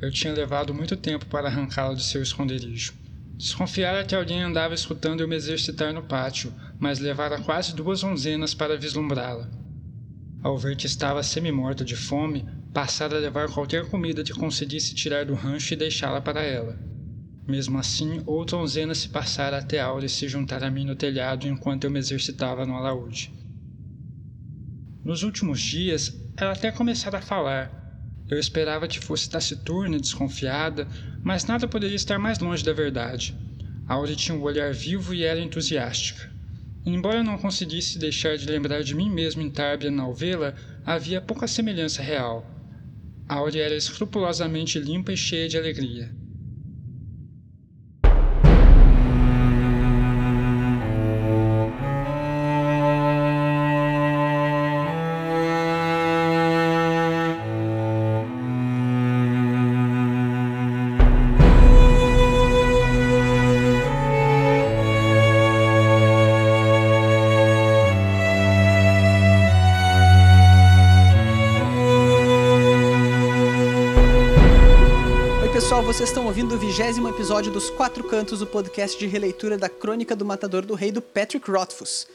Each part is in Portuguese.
Eu tinha levado muito tempo para arrancá-la de seu esconderijo. Desconfiara que alguém andava escutando eu me exercitar no pátio, mas levara quase duas onzenas para vislumbrá-la. Ao ver que estava semi-morta de fome, passara a levar qualquer comida que conseguisse tirar do rancho e deixá-la para ela. Mesmo assim, outra onzena se passara até Aure se juntar a mim no telhado enquanto eu me exercitava no alaúde. Nos últimos dias, ela até começara a falar. Eu esperava que fosse taciturna e desconfiada, mas nada poderia estar mais longe da verdade. Aure tinha um olhar vivo e era entusiástica. Embora não conseguisse deixar de lembrar de mim mesmo em Tarbia ao vê-la, havia pouca semelhança real. Aure era escrupulosamente limpa e cheia de alegria. Vigésimo episódio dos Quatro Cantos, o podcast de releitura da Crônica do Matador do Rei do Patrick Rothfuss.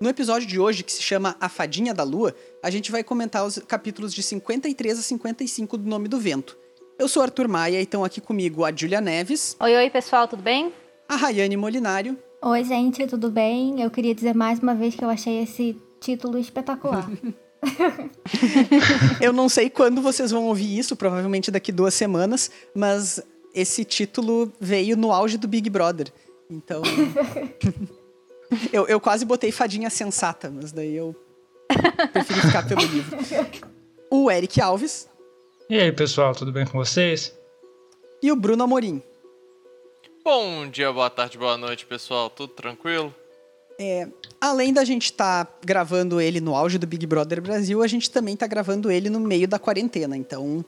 No episódio de hoje, que se chama A Fadinha da Lua, a gente vai comentar os capítulos de 53 a 55 do Nome do Vento. Eu sou Arthur Maia e estão aqui comigo a Julia Neves. Oi, oi, pessoal, tudo bem? A Rayane Molinário. Oi, gente, tudo bem? Eu queria dizer mais uma vez que eu achei esse título espetacular. eu não sei quando vocês vão ouvir isso, provavelmente daqui duas semanas, mas esse título veio no auge do Big Brother. Então. eu, eu quase botei fadinha sensata, mas daí eu preferi ficar pelo livro. O Eric Alves. E aí, pessoal, tudo bem com vocês? E o Bruno Amorim. Bom dia, boa tarde, boa noite, pessoal. Tudo tranquilo? É, além da gente estar tá gravando ele no auge do Big Brother Brasil, a gente também está gravando ele no meio da quarentena. Então,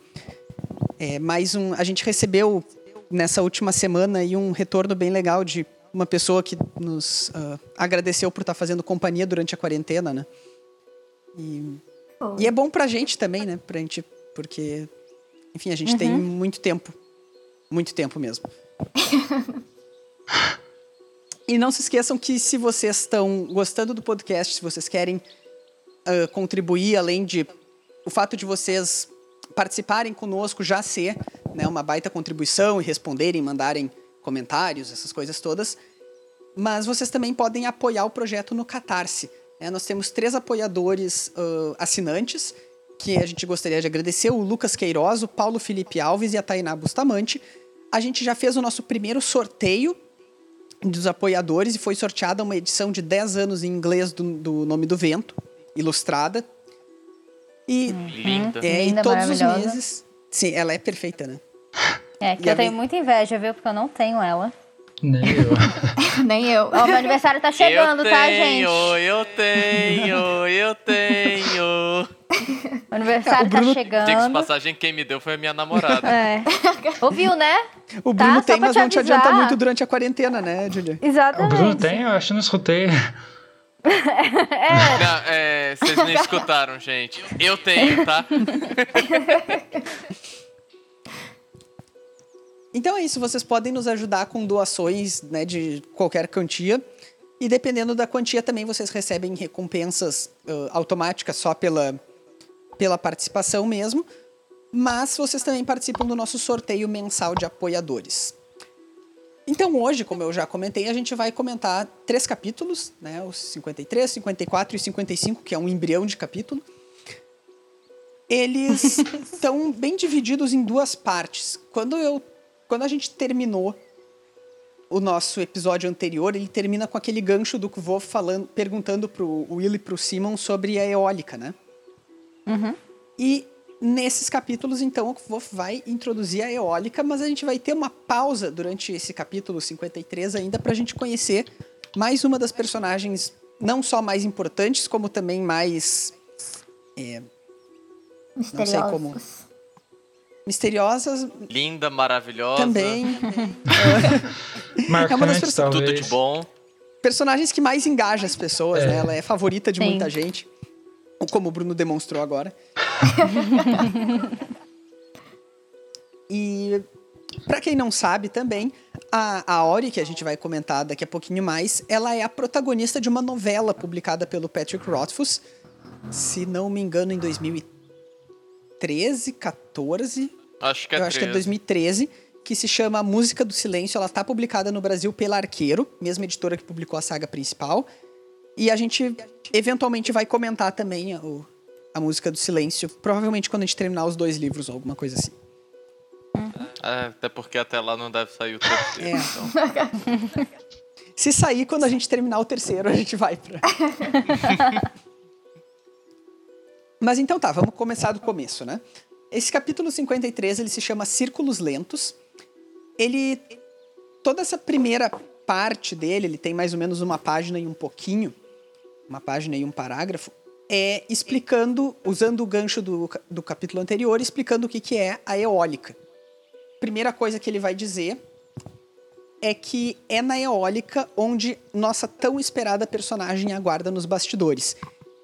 é mais um. A gente recebeu nessa última semana aí um retorno bem legal de uma pessoa que nos uh, agradeceu por estar fazendo companhia durante a quarentena, né? E, e é bom pra gente também, né? Pra gente, porque, enfim, a gente uhum. tem muito tempo. Muito tempo mesmo. E não se esqueçam que se vocês estão gostando do podcast, se vocês querem uh, contribuir, além de o fato de vocês participarem conosco já ser né, uma baita contribuição e responderem, mandarem comentários, essas coisas todas. Mas vocês também podem apoiar o projeto no Catarse. Né? Nós temos três apoiadores uh, assinantes que a gente gostaria de agradecer: o Lucas Queiroz, o Paulo Felipe Alves e a Tainá Bustamante. A gente já fez o nosso primeiro sorteio dos apoiadores e foi sorteada uma edição de 10 anos em inglês do, do Nome do Vento, ilustrada. E, uhum. Linda. É, Linda, e todos os meses. Sim, ela é perfeita, né? É, que e eu tenho muita inveja, viu? Porque eu não tenho ela. Nem eu. Nem eu. Ó, meu aniversário tá chegando, eu tá, gente? Eu tenho, eu tenho. O aniversário é, o tá Bruno... tá chegando. Diga passagem, quem me deu foi a minha namorada. É. Ouviu, né? O Bruno tá? tem, mas não te adianta muito durante a quarentena, né, Julia? Exatamente. O Bruno tem? Eu acho que não escutei. É. Não, é, vocês não escutaram, gente. Eu tenho, tá? Então é isso, vocês podem nos ajudar com doações né, de qualquer quantia. E dependendo da quantia também vocês recebem recompensas uh, automáticas só pela, pela participação mesmo. Mas vocês também participam do nosso sorteio mensal de apoiadores. Então hoje, como eu já comentei, a gente vai comentar três capítulos, né? Os 53, 54 e 55, que é um embrião de capítulo. Eles estão bem divididos em duas partes. Quando eu quando a gente terminou o nosso episódio anterior, ele termina com aquele gancho do Kvo falando, perguntando pro Will e pro Simon sobre a eólica, né? Uhum. E nesses capítulos, então, o Kvo vai introduzir a eólica, mas a gente vai ter uma pausa durante esse capítulo 53 ainda pra gente conhecer mais uma das personagens, não só mais importantes, como também mais. É, não sei como misteriosas. Linda, maravilhosa. Também. Marcante, é uma das pessoas... Tudo de bom. Personagens que mais engaja as pessoas, é. né? Ela é favorita de Sim. muita gente. Como o Bruno demonstrou agora. E para quem não sabe também, a, a Ori, que a gente vai comentar daqui a pouquinho mais, ela é a protagonista de uma novela publicada pelo Patrick Rothfuss, se não me engano, em 2013, 14. Acho que é Eu acho que é 13. 2013, que se chama Música do Silêncio. Ela tá publicada no Brasil pela Arqueiro, mesma editora que publicou a saga principal. E a gente eventualmente vai comentar também o- a Música do Silêncio, provavelmente quando a gente terminar os dois livros ou alguma coisa assim. É, até porque até lá não deve sair o terceiro. É. Então. Se sair quando a gente terminar o terceiro, a gente vai pra. Mas então tá, vamos começar do começo, né? Esse capítulo 53, ele se chama Círculos Lentos. Ele toda essa primeira parte dele, ele tem mais ou menos uma página e um pouquinho, uma página e um parágrafo, é explicando, usando o gancho do, do capítulo anterior, explicando o que, que é a eólica. Primeira coisa que ele vai dizer é que é na eólica onde nossa tão esperada personagem aguarda nos bastidores.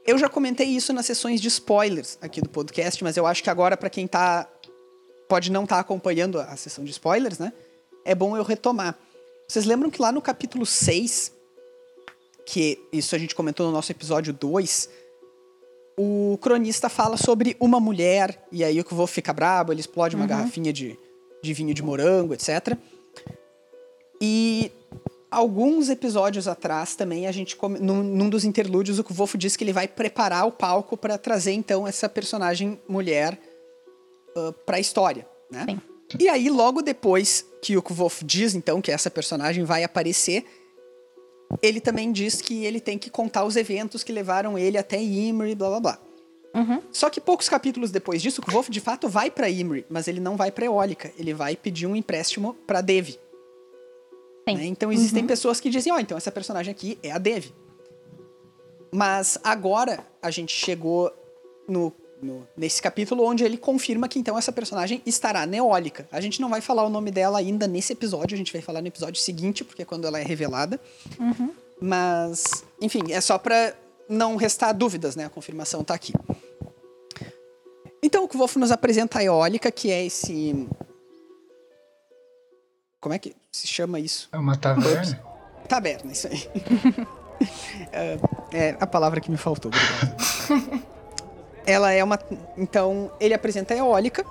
Eu já comentei isso nas sessões de spoilers aqui do podcast, mas eu acho que agora, para quem tá. pode não estar acompanhando a sessão de spoilers, né? É bom eu retomar. Vocês lembram que lá no capítulo 6, que isso a gente comentou no nosso episódio 2, o cronista fala sobre uma mulher, e aí o que vou fica brabo, ele explode uma garrafinha de, de vinho de morango, etc. E alguns episódios atrás também a gente come- num, num dos interlúdios o Wolf diz que ele vai preparar o palco para trazer então essa personagem mulher para a história, né? Sim. E aí logo depois que o Wolf diz então que essa personagem vai aparecer, ele também diz que ele tem que contar os eventos que levaram ele até Imri, blá blá blá. Uhum. Só que poucos capítulos depois disso, o Wolf de fato vai para Imri, mas ele não vai para Eólica, ele vai pedir um empréstimo para Devi. Né? Então existem pessoas que dizem, ó, então essa personagem aqui é a Devi. Mas agora a gente chegou no, no- nesse capítulo onde ele confirma que então essa personagem estará na Eólica. A gente não vai falar o nome dela ainda nesse episódio, a gente vai falar no episódio seguinte, porque é quando ela é revelada. Mas, enfim, é só pra não restar dúvidas, né? A confirmação tá aqui. Então, o Wolf nos apresenta a Eólica, que é esse. Como é que se chama isso? É uma taverna? Taberna, isso aí. é, é a palavra que me faltou, obrigado. Ela é uma. Então, ele apresenta a Eólica,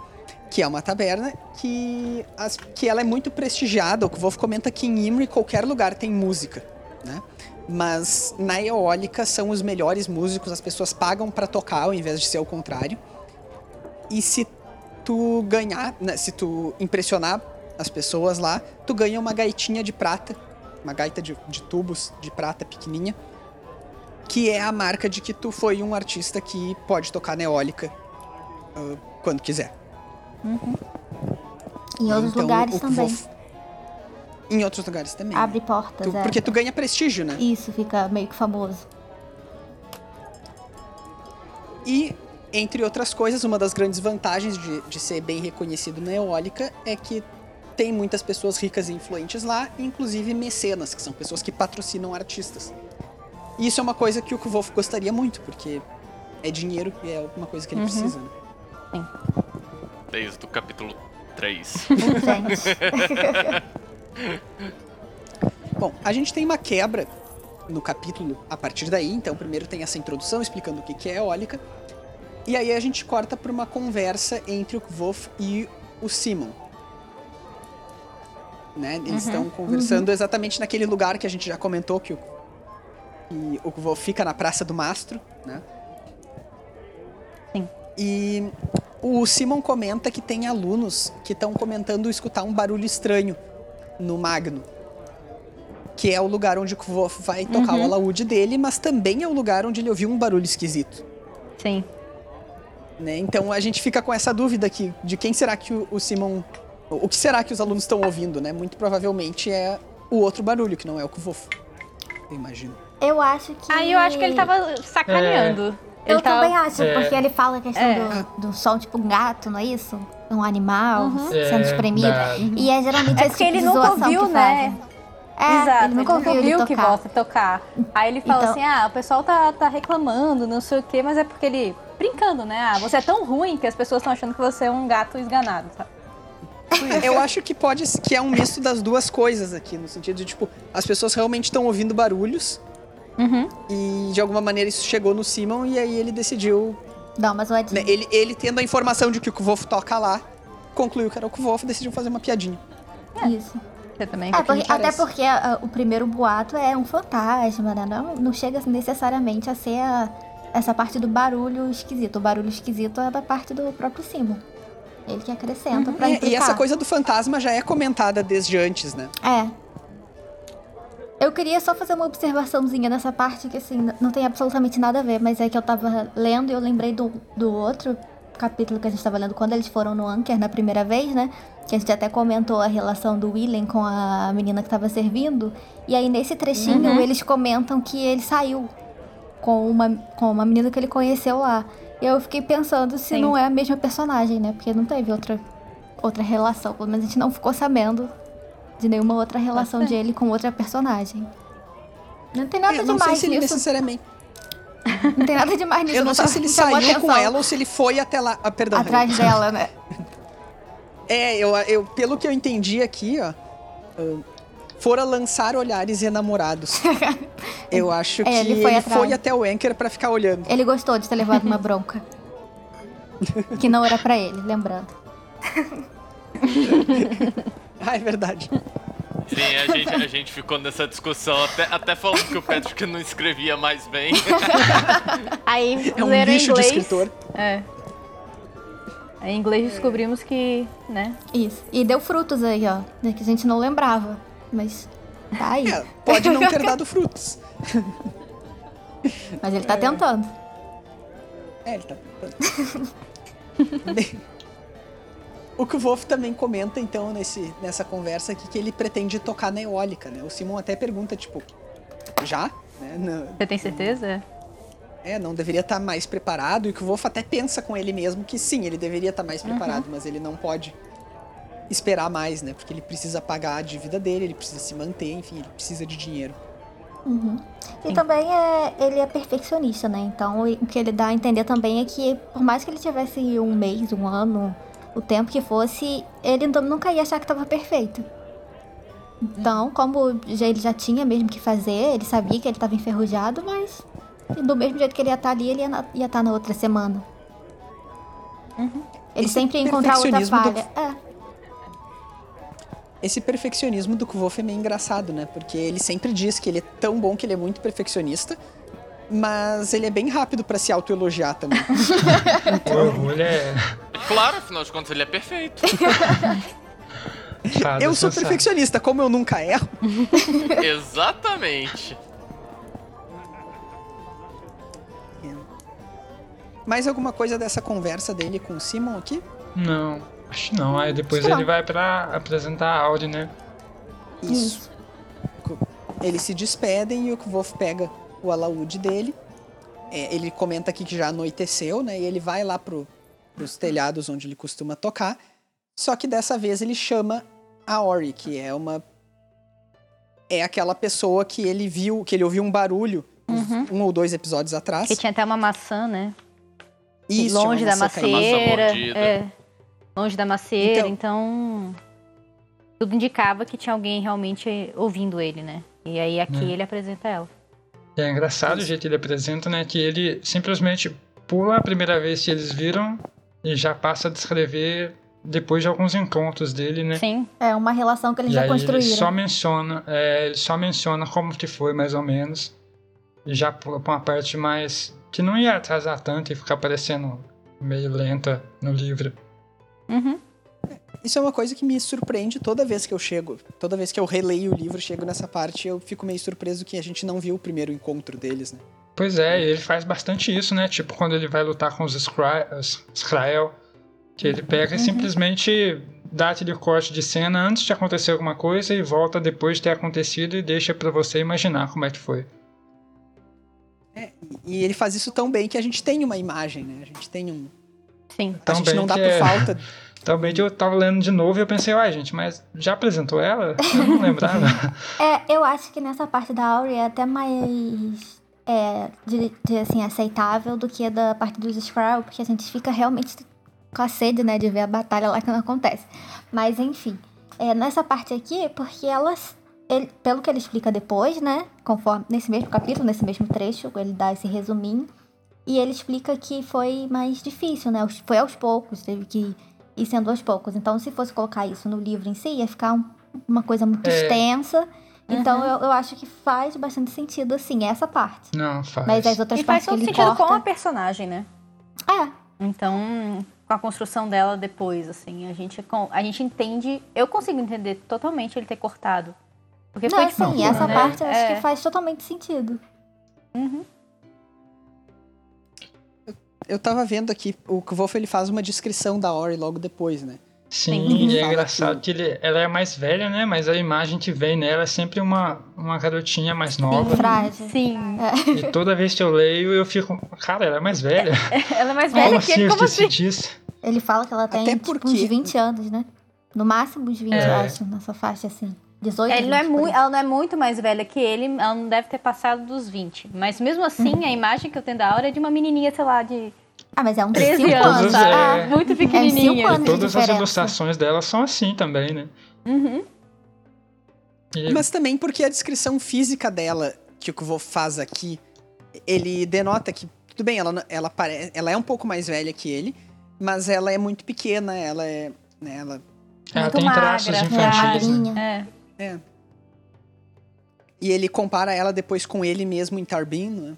que é uma taberna, que, as, que ela é muito prestigiada. O Wolf comenta que em Imri qualquer lugar tem música, né? Mas na Eólica são os melhores músicos, as pessoas pagam pra tocar ao invés de ser o contrário. E se tu ganhar, né, se tu impressionar as pessoas lá, tu ganha uma gaitinha de prata, uma gaita de, de tubos de prata pequenininha, que é a marca de que tu foi um artista que pode tocar na eólica ah, quando quiser. Em outros Então, lugares também. Wolf- Em outros lugares também. Abre portas, Tu- é. Porque tu ganha prestígio, né? Isso, fica meio que famoso. E, entre outras coisas, uma das grandes vantagens de, de ser bem reconhecido na eólica é que tem muitas pessoas ricas e influentes lá, inclusive mecenas, que são pessoas que patrocinam artistas. E isso é uma coisa que o Wolf gostaria muito, porque é dinheiro e é uma coisa que ele precisa, né? Desde o capítulo 3. Urgente. Bom, a gente tem uma quebra no capítulo a partir daí. Então, primeiro tem essa introdução explicando o que que é eólica. E aí a gente corta para uma conversa entre o Wolf e o Simon. Né? Eles estão conversando exatamente naquele lugar que a gente já comentou que o, que o fica na Praça do Mastro, né? Sim. E o Simon comenta que tem alunos que estão comentando escutar um barulho estranho no Magno. Que é o lugar onde o Wolf vai tocar o alaúde dele, mas também é o lugar onde ele ouviu um barulho esquisito. Sim. Né? Então a gente fica com essa dúvida aqui de quem será que o, o Simon. O que será que os alunos estão ouvindo, né? Muito provavelmente é o outro barulho, que não é o Wolf. Eu imagino. Eu acho que. Aí eu acho que ele tava sacaneando. Eu ele tava... também acho, É. porque ele fala a questão É. do, do som, tipo um gato, não é isso? Um animal É, sendo espremido. da- E é geralmente É esse porque tipo ele de nunca ouviu, que né? fazem. É, Exato, ele nunca ouviu ele que volta tocar. Aí ele fala Então- assim: ah, o pessoal tá, tá reclamando, não sei o quê, mas é porque ele. Brincando, né? Ah, você é tão ruim que as pessoas estão achando que você é um gato esganado, sabe? isso. Eu acho que pode que é um misto das duas coisas aqui, no sentido de, tipo, as pessoas realmente estão ouvindo barulhos Uhum. e de alguma maneira isso chegou no Simon e aí ele decidiu. Dá uma zoadinha. né, ele, ele tendo a informação de que o Kvolf toca lá, concluiu que era o Kvolf e decidiu fazer uma piadinha. Isso. Você também. É, porque- até porque ah, o primeiro boato é um fantasma, né? Não, não chega necessariamente a ser a- essa parte do barulho esquisito. O barulho esquisito é da parte do próprio Simon. Ele que acrescenta pra É, implicar. e essa coisa do fantasma já é comentada desde antes, né? É. Eu queria só fazer uma observaçãozinha nessa parte que, assim, não tem absolutamente nada a ver, mas é que eu tava lendo e eu lembrei do, do outro capítulo que a gente tava lendo quando eles foram no Anker na primeira vez, né? Que a gente até comentou a relação do Willen com a menina que tava servindo. E aí, nesse trechinho, eles comentam que ele saiu com uma, com uma menina que ele conheceu lá. E eu fiquei pensando se Sim. não é a mesma personagem, né? Porque não teve outra, outra relação. Pelo menos a gente não ficou sabendo de nenhuma outra relação de ele com outra personagem. Não tem nada É, não sei demais se ele nisso. necessariamente. Não tem nada demais nisso. Eu não sei se ele saiu com atenção ela ou se ele foi até lá. Ah, perdão. Atrás dela, né? É, eu, eu, pelo que eu entendi aqui, ó. ah, Fora lançar olhares enamorados. Eu acho que É, ele ele foi foi, atrás. até o Anchor pra ficar olhando. Ele gostou de ter levado uma bronca. que não era pra ele, lembrando. Ah, é verdade. Sim, a gente, a gente ficou nessa discussão, até, até falando que o Patrick não escrevia mais bem. Aí É um leram lixo de inglês. escritor. É. Aí, em inglês descobrimos que, né? Isso. E deu frutos aí, ó. né, Que a gente não lembrava. Mas tá aí. É, pode não ter dado frutos. Mas ele tá tentando. É, ele tá tentando. O que o Wolf também comenta, então, nesse, nessa conversa aqui, que ele pretende tocar na eólica, né? O Simon até pergunta, tipo, já? Né? Não, Você tem certeza? é, não deveria estar mais preparado. E que o Wolf até pensa com ele mesmo que sim, ele deveria estar mais preparado, mas ele não pode esperar mais, né? Porque ele precisa pagar a dívida dele, ele precisa se manter, enfim, ele precisa de dinheiro. E também é, ele é perfeccionista, né? Então o que ele dá a entender também é que por mais que ele tivesse um mês, um ano, o tempo que fosse, ele nu- nunca ia achar que estava perfeito. Então, como já, ele já tinha mesmo que fazer, ele sabia que ele estava enferrujado, mas do mesmo jeito que ele ia estar ali, ele ia estar na outra semana. Ele Esse sempre ia encontrar outra perfeccionismo do- falha. É. Esse perfeccionismo do Kvolf é meio engraçado, né? Porque ele sempre diz que ele é tão bom que ele é muito perfeccionista, mas ele é bem rápido pra se autoelogiar também. O orgulho é. claro, afinal de contas, ele é perfeito. eu sou perfeccionista, como eu nunca erro. Exatamente. Mais alguma coisa dessa conversa dele com o Simon aqui? Não, acho que não. Aí depois que ele vai pra apresentar a Audi, né? Isso. Eles se despedem e o Kvolf pega o alaúde dele. É, ele comenta aqui que já anoiteceu, né? E ele vai lá pro, pros telhados onde ele costuma tocar. Só que dessa vez ele chama a Ori, que é uma. É aquela pessoa que ele viu, que ele ouviu um barulho um ou dois episódios atrás. Que tinha até uma maçã, né? Isso, longe da macieira. É. Longe da macieira, Então- então... Tudo indicava que tinha alguém realmente ouvindo ele, né? E aí aqui É. ele apresenta ela. E é engraçado o jeito que ele apresenta, né? Que ele simplesmente pula a primeira vez que eles viram e já passa a descrever depois de alguns encontros dele, né? Sim. É uma relação que eles E já aí construíram. ele só menciona, é, ele só menciona como que foi mais ou menos e já pula pra uma parte mais que não ia atrasar tanto e ficar parecendo meio lenta no livro. Uhum. Isso é uma coisa que me surpreende toda vez que eu chego. Toda vez que eu releio o livro, chego nessa parte, eu fico meio surpreso que a gente não viu o primeiro encontro deles, né? Pois é, ele faz bastante isso, né? Tipo quando ele vai lutar com os Skrael, que ele pega e simplesmente dá aquele corte de cena antes de acontecer alguma coisa e volta depois de ter acontecido e deixa pra você imaginar como é que foi. E ele faz isso tão bem que a gente tem uma imagem, né? A gente tem um. Sim. A Tão gente não dá por é- falta. Também eu tava lendo de novo e eu pensei, uai gente, mas já apresentou ela? Eu não lembrava. É, eu acho que nessa parte da Auri é até mais é, de, de, assim, aceitável do que a da parte dos Skrull, porque a gente fica realmente com a sede, né, de ver a batalha lá que não acontece. Mas enfim, é, nessa parte aqui, porque elas, ele, pelo que ele explica depois, né, conforme nesse mesmo capítulo, nesse mesmo trecho, ele dá esse resuminho, e ele explica que foi mais difícil, né, foi aos poucos, teve que ir sendo aos poucos. Então, se fosse colocar isso no livro em si, ia ficar um, uma coisa muito É. extensa. Então, eu, eu acho que faz bastante sentido, assim, essa parte. Não, faz. Mas as outras E faz partes que todo ele sentido corta... com a personagem, né? É, Então, com a construção dela depois, assim, a gente, com- a gente entende. Eu consigo entender totalmente ele ter cortado. Porque não, foi assim, difícil, essa né? parte eu acho É. que faz totalmente sentido. Uhum. Eu tava vendo aqui, o Kvolf ele faz uma descrição da Ori logo depois, né? Sim, Sim. e é engraçado que ele, ela é mais velha, né? Mas a imagem que vem nela é sempre uma, uma garotinha mais nova. Frágil. Sim. E toda vez que eu leio, eu fico, cara, ela é mais velha. Ela é mais Como velha assim? que ele, Eu como esqueci assim? disso. Ele fala que ela tem Até tipo, porque- uns 20 anos, né? No máximo uns 20, eu É. acho, nessa faixa assim. 18, Ele não é 20 por muito, ela não é muito mais velha que ele, ela não deve ter passado dos 20. Mas mesmo assim, Uhum. a imagem que eu tenho da Aura é de uma menininha, sei lá, de Ah, mas é uns 13 5 anos, é. Muito É, pequenininha. cinco anos. de Todas as ilustrações dela são assim também, né? Uhum. E- Mas também porque a descrição física dela, que o Kvolf faz aqui, ele denota que, tudo bem, ela, ela, pare... ela é um pouco mais velha que ele, mas ela é muito pequena, ela é. Né, ela... ela muito tem magra, traços é, infantis. né? magrinha. É. E ele compara ela depois com ele mesmo em Tarbin, né?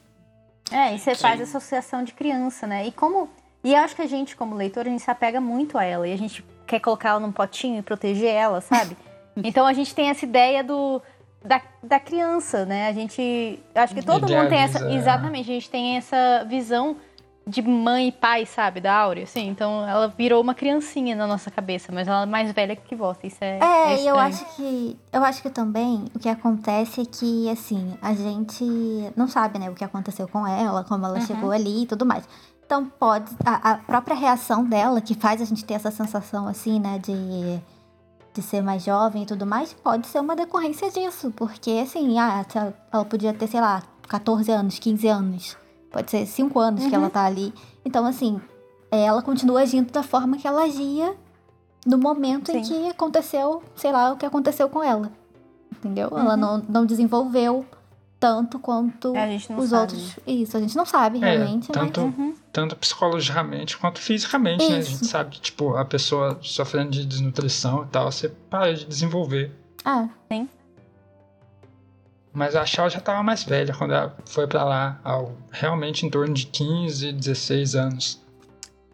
É, e você Sim. faz associação de criança, né? E como. E eu acho que a gente, como leitor, a gente se apega muito a ela. E a gente quer colocar ela num potinho e proteger ela, sabe? então a gente tem essa ideia do. Da, da criança, né? A gente. Acho que todo mundo tem essa. Idealiza. Exatamente, a gente tem essa visão de mãe e pai, sabe? Da Áurea, assim. Então ela virou uma criancinha na nossa cabeça, mas ela é mais velha que você. Isso é. É, e eu acho que. Eu acho que também o que acontece é que, assim, a gente não sabe, né, o que aconteceu com ela, como ela Uhum. chegou ali e tudo mais. Então pode. A, a própria reação dela, que faz a gente ter essa sensação, assim, né, de. De ser mais jovem e tudo mais, pode ser uma decorrência disso. Porque, assim, ah, ela podia ter, sei lá, 14 anos, 15 anos. Pode ser 5 anos que ela tá ali. Então, assim, ela continua agindo da forma que ela agia no momento em Sim. que aconteceu, sei lá, o que aconteceu com ela. Entendeu? Ela Uhum. não, não desenvolveu tanto quanto É, a gente não os sabe. outros. Isso, a gente não sabe É, realmente, mas. tanto, Uhum. tanto psicologicamente quanto fisicamente, né? A Isso. gente sabe que, tipo, a pessoa sofrendo de desnutrição e tal, você para de desenvolver. Ah, Mas a Shaw já tava mais velha quando ela foi pra lá, ao, realmente em torno de 15, 16 anos.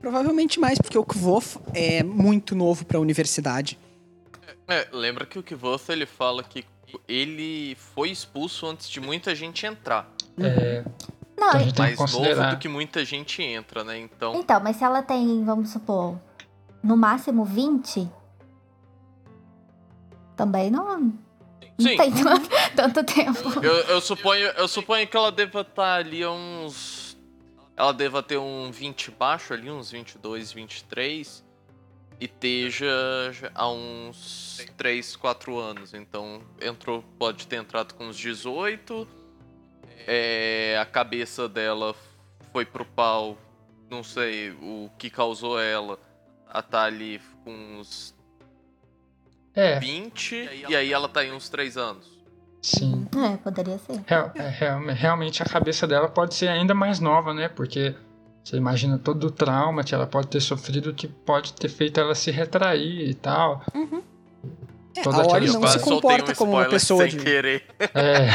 Provavelmente mais, porque o Kvolf é muito novo pra universidade. É, lembra que o Kvoth ele fala que ele foi expulso antes de muita gente entrar. É, não, então a e- gente tem que Mais novo considerar. do que muita gente entra, né? Então. então, mas se ela tem, vamos supor, no máximo 20, também não, não Sim. tem tanto, tempo. Eu, eu suponho, eu suponho que ela deva estar ali a uns. Ela deva ter um 20 baixo ali, uns 22, 23. E esteja há uns 3, 4 anos. Então entrou, pode ter entrado com uns 18. É, a cabeça dela foi pro pau. Não sei o que causou ela a estar ali com uns É, 20. E aí ela tá em uns 3 anos. sim. É, poderia ser. Real- é, real- realmente a cabeça dela pode ser ainda mais nova, né? Porque você imagina todo o trauma que ela pode ter sofrido que pode ter feito ela se retrair e tal. É, Toda a aquela Ori não se comporta um como uma pessoa sem de. querer. É,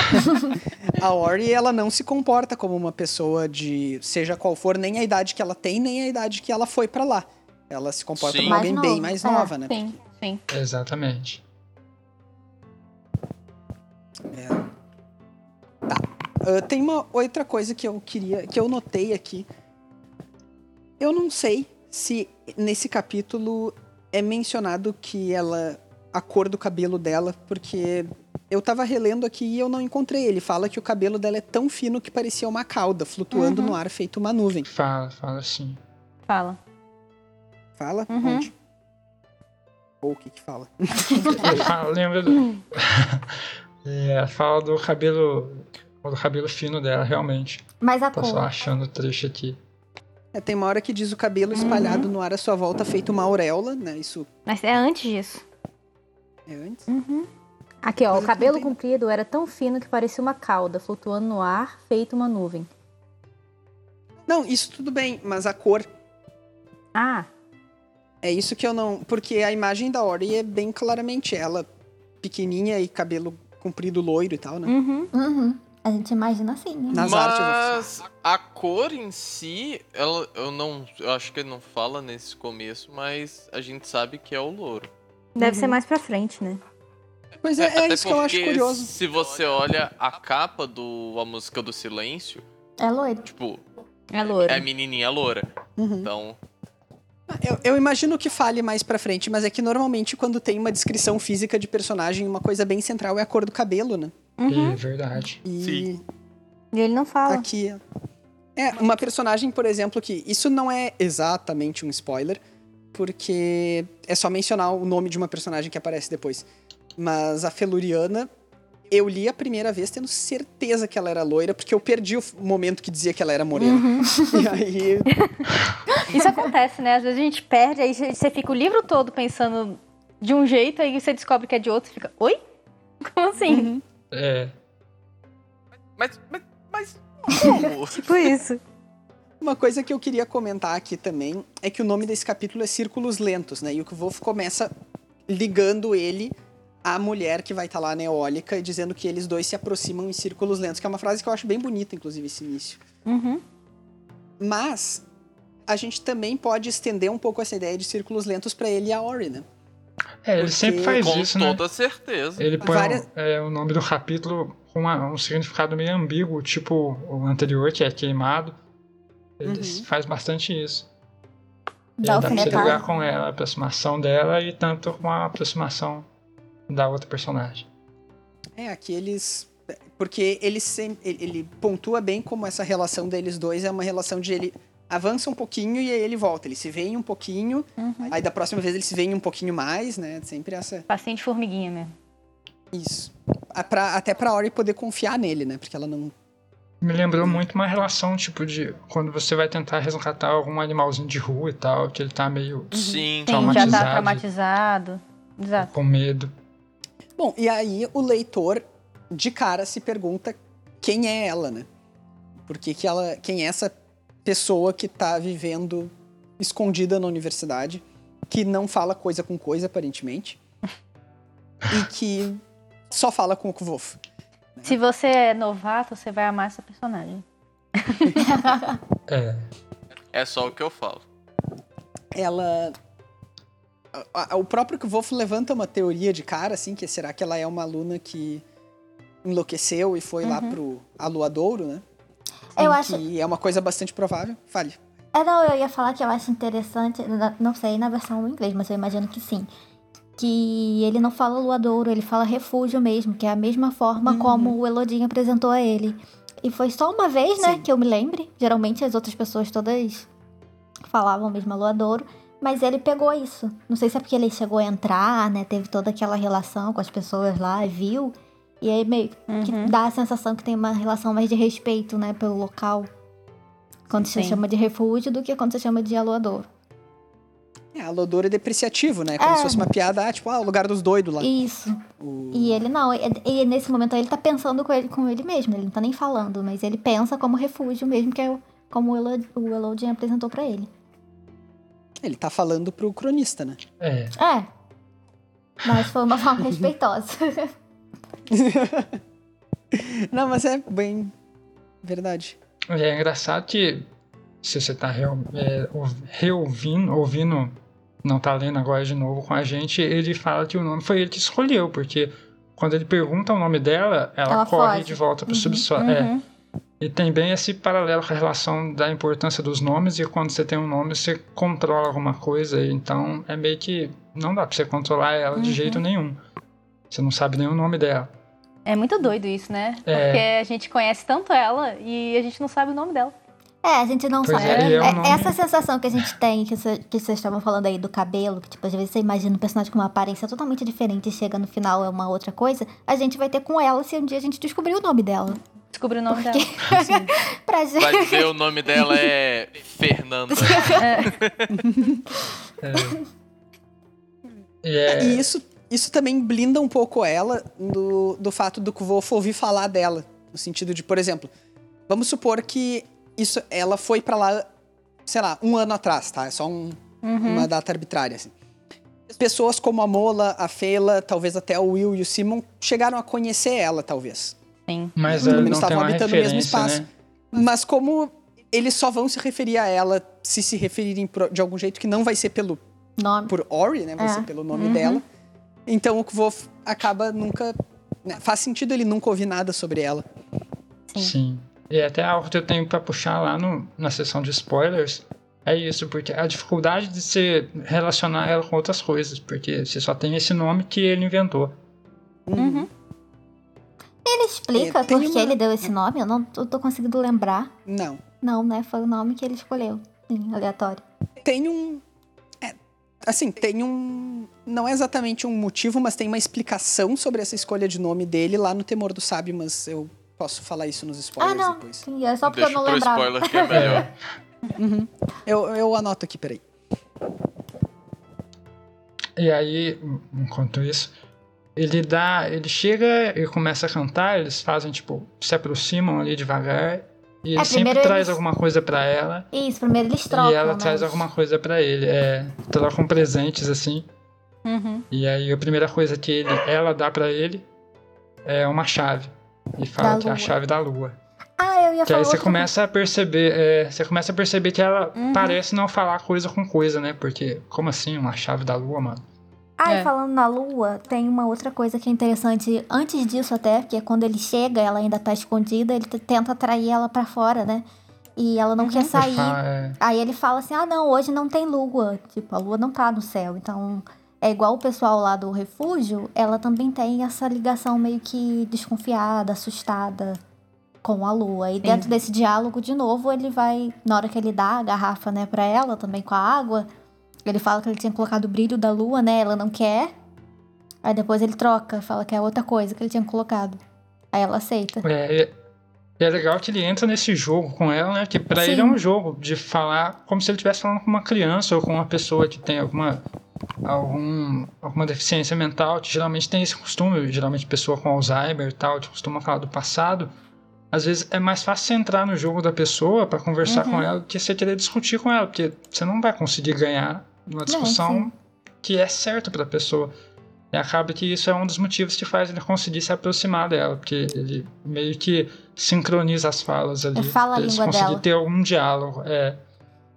A Ori, ela não se comporta como uma pessoa de. Seja qual for, nem a idade que ela tem, nem a idade que ela foi pra lá. Ela se comporta Sim. como Mais alguém bem mais é, nova, né? Sim, sim. exatamente. Ah, tem uma outra coisa que eu queria, que eu notei aqui. Eu não sei se nesse capítulo é mencionado que ela a cor do cabelo dela, porque eu tava relendo aqui e eu não encontrei. Ele fala que o cabelo dela é tão fino que parecia uma cauda flutuando Uhum. no ar feito uma nuvem. Fala, fala assim. Fala. Fala? Uhum. Onde? Ou o que que fala? Fala- lembra do. é, fala do cabelo. Do cabelo fino dela, realmente. Mas a Tô só cor. achando o trecho aqui. É, tem uma hora que diz o cabelo espalhado no ar à sua volta, feito uma auréola, né? Isso Mas é antes disso. é antes. Aqui, ó. Mas O cabelo tem- comprido era tão fino que parecia uma cauda flutuando no ar, feito uma nuvem. Não, isso tudo bem, mas a cor Ah, é isso que eu não. Porque a imagem da Ori é bem claramente ela, pequenininha e cabelo comprido loiro e tal, né? uhum. Uhum. A gente imagina assim, né? Nas artes Mas a cor em si, ela, eu não, eu acho que ele não fala nesse começo, mas a gente sabe que é o louro. Deve ser mais pra frente, né? Pois é, é Até isso que eu acho curioso. Se você olha a capa do a música do Silêncio, É loiro. tipo, É louro. é a menininha loura. Uhum. Então, Eu, eu imagino que fale mais pra frente, mas é que normalmente quando tem uma descrição física de personagem, uma coisa bem central é a cor do cabelo, né? Uhum. É verdade. E Sim. E ele não fala. aqui. É, uma personagem, por exemplo, que. Isso não é exatamente um spoiler, porque é só mencionar o nome de uma personagem que aparece depois. Mas a Feluriana, eu li a primeira vez tendo certeza que ela era loira, porque eu perdi o momento que dizia que ela era morena. E aí. Isso acontece, né? Às vezes a gente perde, aí você fica o livro todo pensando de um jeito, aí você descobre que é de outro e fica, oi? Como assim? Uhum. É. mas, mas, mas como? Tipo isso. Uma coisa que eu queria comentar aqui também é que o nome desse capítulo é Círculos Lentos, né? E o Wolf começa ligando ele à mulher que vai estar lá na eólica e dizendo que eles dois se aproximam em círculos lentos, que é uma frase que eu acho bem bonita, inclusive, esse início. Uhum. Mas a gente também pode estender um pouco essa ideia de círculos lentos pra ele e a Ori, né? É, ele Porque- sempre faz Com isso, né? toda certeza. Ele põe Várias- um- é, o nome do capítulo com uma- um significado meio ambíguo, tipo o anterior, que é queimado. Ele Uhum. faz bastante isso. Dá dá pra você alfinetada. ligar com ela, a aproximação dela e tanto com a aproximação da outra personagem. É, aqui eles. Porque ele, sem- ele, pontua bem como essa relação deles dois é uma relação de ele avança um pouquinho e aí ele volta. Ele se vem um pouquinho, aí da próxima vez ele se vem um pouquinho mais, né? Sempre essa. Paciente formiguinha mesmo. Isso. A- pra- até pra Ori poder confiar nele, né? Porque ela não. Me lembrou muito uma relação, tipo, de quando você vai tentar resgatar algum animalzinho de rua e tal, que ele tá meio Sim. Sim, já Traumatizado. tá traumatizado. Exato. com medo. Bom, e aí o leitor de cara se pergunta quem é ela, né? Por que, que ela. Quem é essa pessoa que tá vivendo escondida na universidade, que não fala coisa com coisa, aparentemente, e que só fala com o Kvof. Se você é novato, você vai amar essa personagem. É. É só o que eu falo. Ela. O próprio Kvof levanta uma teoria de cara, assim, que será que ela é uma aluna que enlouqueceu e foi lá pro Aluadouro, né? Eu acho- Que é uma coisa bastante provável. Fale. É, não, eu ia falar que eu acho interessante, não sei na versão em inglês, mas eu imagino que sim. Que ele não fala luadouro, ele fala refúgio mesmo, que é a mesma forma como o Elodinho apresentou a ele. E foi só uma vez, né, Sim. que eu me lembre. Geralmente as outras pessoas todas falavam mesmo luadouro. Mas ele pegou isso. Não sei se é porque ele chegou a entrar, né? Teve toda aquela relação com as pessoas lá, viu. E aí meio que Uhum. dá a sensação que tem uma relação mais de respeito, né, pelo local. Quando você Sim. chama de refúgio do que quando você chama de aluador. É, Aluadouro é depreciativo, né? Como É. se fosse uma piada, ah, tipo, ah, o lugar dos doidos lá. Isso. O- E ele não, e, e nesse momento aí ele tá pensando com ele, com ele mesmo, ele não tá nem falando, mas ele pensa como refúgio mesmo, que é o- como o Elo- o Elodin apresentou pra ele. Ele tá falando pro cronista, né? É. É. Mas foi uma forma respeitosa. Não, mas é bem verdade. É engraçado que se você tá real- é, ou- reouvindo, ouvindo, não tá lendo agora de novo com a gente, ele fala que o nome foi ele que escolheu, porque quando ele pergunta o nome dela, ela, Ela corre foge. de volta pro Uhum. subsolo. É. E tem bem esse paralelo com a relação da importância dos nomes, e quando você tem um nome, você controla alguma coisa, então é meio que não dá pra você controlar ela de Uhum. jeito nenhum. Você não sabe nem o nome dela. É muito doido isso, né? É. Porque a gente conhece tanto ela e a gente não sabe o nome dela. É, a gente não Pois sabe. é, é É- nome- Essa sensação que a gente tem, que cê- que vocês estavam falando aí do cabelo, que tipo, às vezes você imagina um personagem com uma aparência totalmente diferente e chega no final é uma outra coisa, a gente vai ter com ela se um dia a gente descobrir o nome dela. Descobri o nome dela. pra gente. Vai ver o nome dela é Fernanda. E é, E isso, isso também blinda um pouco ela do, do fato do Kvolf ouvir falar dela. No sentido de, por exemplo, vamos supor que isso, ela foi pra lá, sei lá, um ano atrás, tá? É só um- uma data arbitrária, assim. Pessoas como a Mola, a Feila, talvez até o Will e o Simon chegaram a conhecer ela, talvez. Sim. mas Pelo ela menos não tem estavam habitando o mesmo espaço. né? Mas como eles só vão se referir a ela se se referirem pro- de algum jeito que não vai ser pelo Nome. por Ori, né? Vai É. ser pelo nome dela. Então o Kvolf acaba nunca. né, Faz sentido ele nunca ouvir nada sobre ela. Sim. E até algo que eu tenho pra puxar lá no, na sessão de spoilers é isso, porque a dificuldade de se relacionar ela com outras coisas, porque você só tem esse nome que ele inventou. Uhum. Ele explica É, por que uma- ele deu esse nome? Eu não eu tô conseguindo lembrar. Não. Não, né? Foi o nome que ele escolheu. Sim, aleatório. Tem um. é, assim, tem um. Não é exatamente um motivo, mas tem uma explicação sobre essa escolha de nome dele lá no Temor do Sábio, mas eu posso falar isso nos Ah, spoilers não. depois. Sim, é só porque Deixa eu não lembrava. spoiler que é melhor. Uhum. Eu, eu anoto aqui, peraí. E aí, enquanto isso, ele dá. Ele chega e começa a cantar, eles fazem, tipo, se aproximam ali devagar. E ele É, sempre primeiro traz eles- alguma coisa pra ela. Isso, primeiro eles trocam. e ela né? traz alguma coisa pra ele. É, trocam presentes assim. Uhum. E aí a primeira coisa que ele, ela dá pra ele é uma chave. E fala Da que é a chave da lua. Ah, eu ia Que falar aí você começa a perceber, é, você começa a perceber que ela Uhum. parece não falar coisa com coisa, né? Porque como assim uma chave da lua, mano? Ah, É. e falando na lua, tem uma outra coisa que é interessante antes disso até, que é quando ele chega, ela ainda tá escondida, ele tenta atrair ela pra fora, né? E ela não quer Ele sair. é, Aí ele fala assim: ah, não, hoje não tem lua. Tipo, a lua não tá no céu. Então, é igual o pessoal lá do refúgio, ela também tem essa ligação meio que desconfiada, assustada com a lua. E dentro desse diálogo, de novo, ele vai, na hora que ele dá a garrafa, né, pra ela, também com a água, ele fala que ele tinha colocado o brilho da lua, né? Ela não quer. Aí depois ele troca, fala que é outra coisa que ele tinha colocado. Aí ela aceita. é, e é legal que ele entra nesse jogo com ela, né? Que pra Sim. ele é um jogo de falar como se ele estivesse falando com uma criança ou com uma pessoa que tem alguma algum, alguma deficiência mental, que geralmente tem esse costume, geralmente pessoa com Alzheimer e tal, que costuma falar do passado. Às vezes é mais fácil você entrar no jogo da pessoa pra conversar Uhum. com ela do que você querer discutir com ela, porque você não vai conseguir ganhar uma discussão sim. que é certa pra pessoa. E acaba que isso é um dos motivos que faz ele conseguir se aproximar dela, porque ele meio que sincroniza as falas ali. Ele fala a língua conseguir dela. ter algum diálogo. É,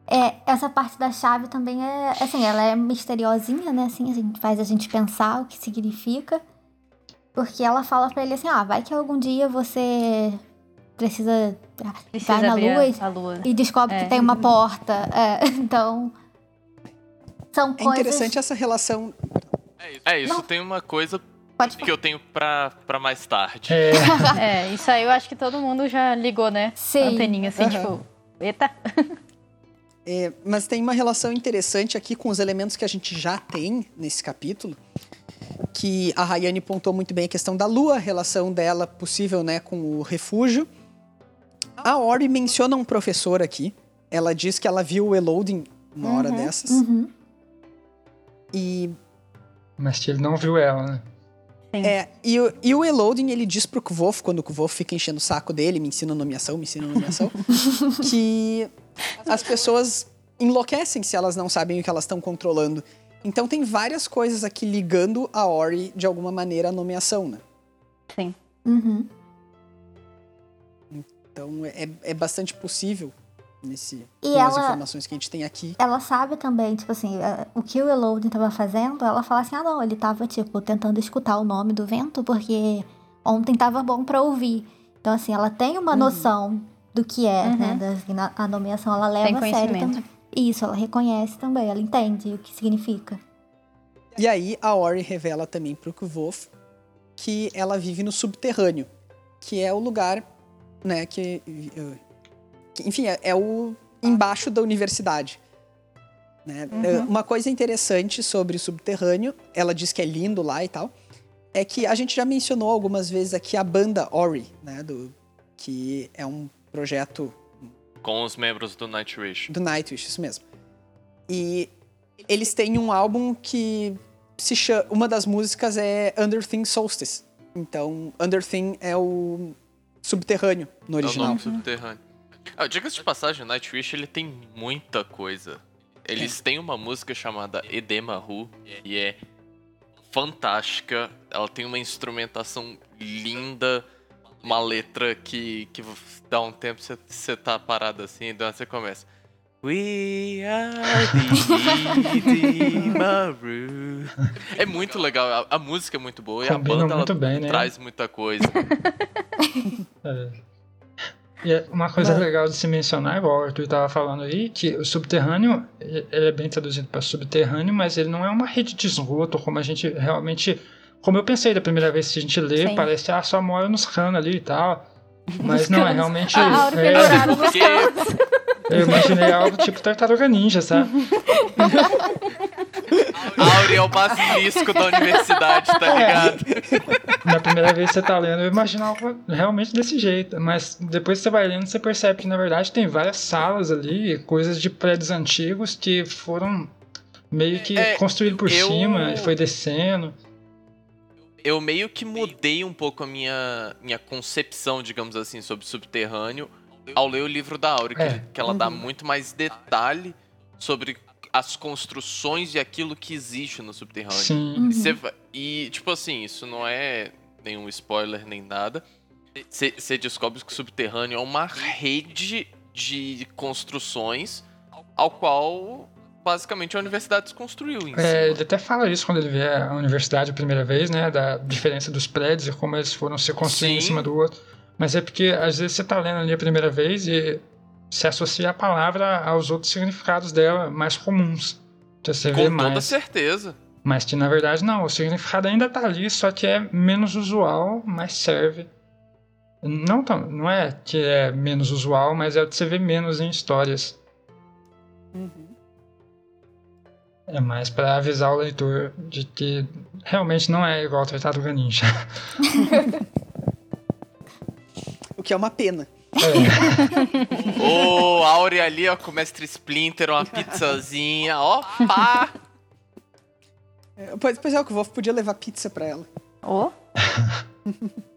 É, essa parte da chave também é, assim, ela é misteriosinha, né, assim, a gente faz a gente pensar o que significa. Porque ela fala pra ele assim, ah, vai que algum dia você precisa, ah, Precisa vai na e, a, a lua. e descobre É. que tem uma porta. É, então, são É coisas... interessante essa relação. É isso, é isso Não. tem uma coisa Pode que eu tenho pra, pra mais tarde. é, É, isso aí eu acho que todo mundo já ligou, né? Sim. Anteninha, assim, Aham. tipo, eita. É, mas tem uma relação interessante aqui com os elementos que a gente já tem nesse capítulo. Que a Rayane pontuou muito bem a questão da lua, a relação dela possível né, com o refúgio. A Ori menciona um professor aqui. Ela diz que ela viu o Elodin uma hora Uhum. dessas. Uhum. E, mas que ele não viu ela, né? é, e, o- e o Elodin, ele diz pro Kvof, quando o Kvof fica enchendo o saco dele, me ensina nomeação, me ensina nomeação, que as pessoas enlouquecem se elas não sabem o que elas estão controlando. Então tem várias coisas aqui ligando a Ori de alguma maneira à nomeação, né? Sim. Uhum. Então é, é bastante possível nesse E com as ela- informações que a gente tem aqui. Ela sabe também, tipo assim, eh, o que o Elodin tava fazendo, ela fala assim, ah não, ele tava, tipo, tentando escutar o nome do vento, porque ontem tava bom pra ouvir. Então, assim, ela tem uma noção do que é, Uhum. né, da, a nomeação, ela leva Tem a sério também. Isso, ela reconhece também, ela entende o que significa. E aí a Ori revela também pro Kvof que ela vive no subterrâneo, que é o lugar, né, que, eh, que, enfim, é, é o embaixo da universidade. né? Eh, Uma coisa interessante sobre o subterrâneo, ela diz que é lindo lá e tal, é que a gente já mencionou algumas vezes aqui a banda Ori, né, do, Que é um projeto Com os membros do Nightwish. do Nightwish, isso mesmo. E eles têm um álbum que se chama, uma das músicas é Underthing Solstice. Então, Underthing é o subterrâneo no É o original. nome subterrâneo. Ah, diga-se de passagem, o Nightwish ele tem muita coisa. Eles têm uma música chamada Edema Ru e é fantástica. Ela tem uma instrumentação linda, uma letra que, que dá um tempo você, você tá parado assim, e daí você começa. We are the Edema Ru. É muito legal, a, a música é muito boa e a banda ela muito bem, né? traz muita coisa. É. E é uma coisa legal de se mencionar, igual o Arthur estava falando aí, que o subterrâneo, ele é bem traduzido para subterrâneo, mas ele não é uma rede de esgoto, como a gente realmente. Como eu pensei da primeira vez que a gente lê, Sim. parece, ah, só mora nos canos ali e tal. Mas não, é realmente. A Aura é, pendurada nos Porque eu imaginei algo tipo tartaruga ninja, sabe? Auri é o basilisco da universidade, tá ligado? Na primeira vez que você tá lendo, eu imaginava realmente desse jeito. Mas depois que você vai lendo, você percebe que na verdade tem várias salas ali, coisas de prédios antigos que foram meio que É, construídos por eu- cima e foi descendo. Eu meio que mudei um pouco a minha, minha concepção, digamos assim, sobre subterrâneo ao ler o livro da Auri, que, É. que ela dá muito mais detalhe sobre as construções e aquilo que existe no subterrâneo. Sim. E, você va- e, tipo assim, isso não é nenhum spoiler nem nada. Você descobre que o subterrâneo é uma rede de construções ao qual basicamente a universidade se construiu em É, ele até fala isso quando ele vê a universidade a primeira vez, né? Da diferença dos prédios e como eles foram se construindo em cima do outro. Mas é porque às vezes você tá lendo ali a primeira vez e se associa a palavra aos outros significados dela mais comuns. Então você vê Com toda mais. certeza. Mas que na verdade não, o significado ainda tá ali, só que é menos usual, mas serve. Não, tão, não é que é menos usual, mas é o que você vê menos em histórias. Uhum. É mais pra avisar o leitor de que realmente não é igual ao Tartaruga Ninja. O que é uma pena. É, Ô, Auri ali, ó, com o Mestre Splinter, uma pizzazinha, ó, pá! É, Pois, pois é, o que o Wolf podia levar pizza pra ela. Ô,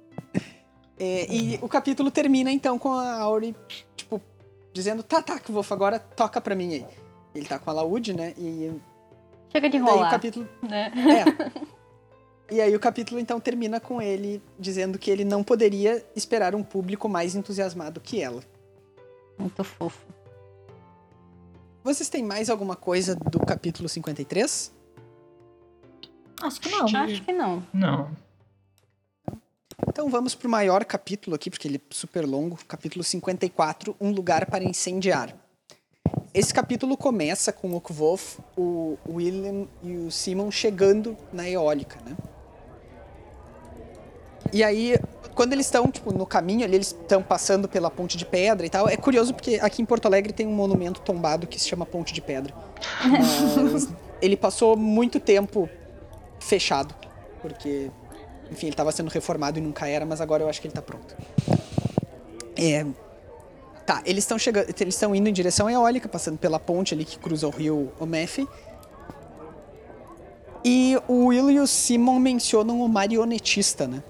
É, e o capítulo termina então com a Auri, tipo, dizendo: tá, tá, que o Wolf agora toca pra mim aí. Ele tá com a Laúde, né? E chega de daí o enrolar, capítulo. né? É. E aí o capítulo então termina com ele dizendo que ele não poderia esperar um público mais entusiasmado que ela. Muito fofo. Vocês têm mais alguma coisa do capítulo 53? Acho que não. Acho que não. não. Então vamos pro maior capítulo aqui, porque ele é super longo, capítulo 54, Um Lugar para Incendiar. Esse capítulo começa com o Kvof, o William e o Simon chegando na eólica, né? E aí, quando eles estão, tipo, no caminho ali, eles estão passando pela ponte de pedra e tal. É curioso porque aqui em Porto Alegre tem um monumento tombado que se chama Ponte de Pedra. Mas ele passou muito tempo fechado, porque enfim, ele estava sendo reformado e nunca era, mas agora eu acho que ele tá pronto. É, Tá, eles estão chegando, eles estão indo em direção à eólica, passando pela ponte ali que cruza o rio Omefe. E o Will e o Simon mencionam o marionetista, né?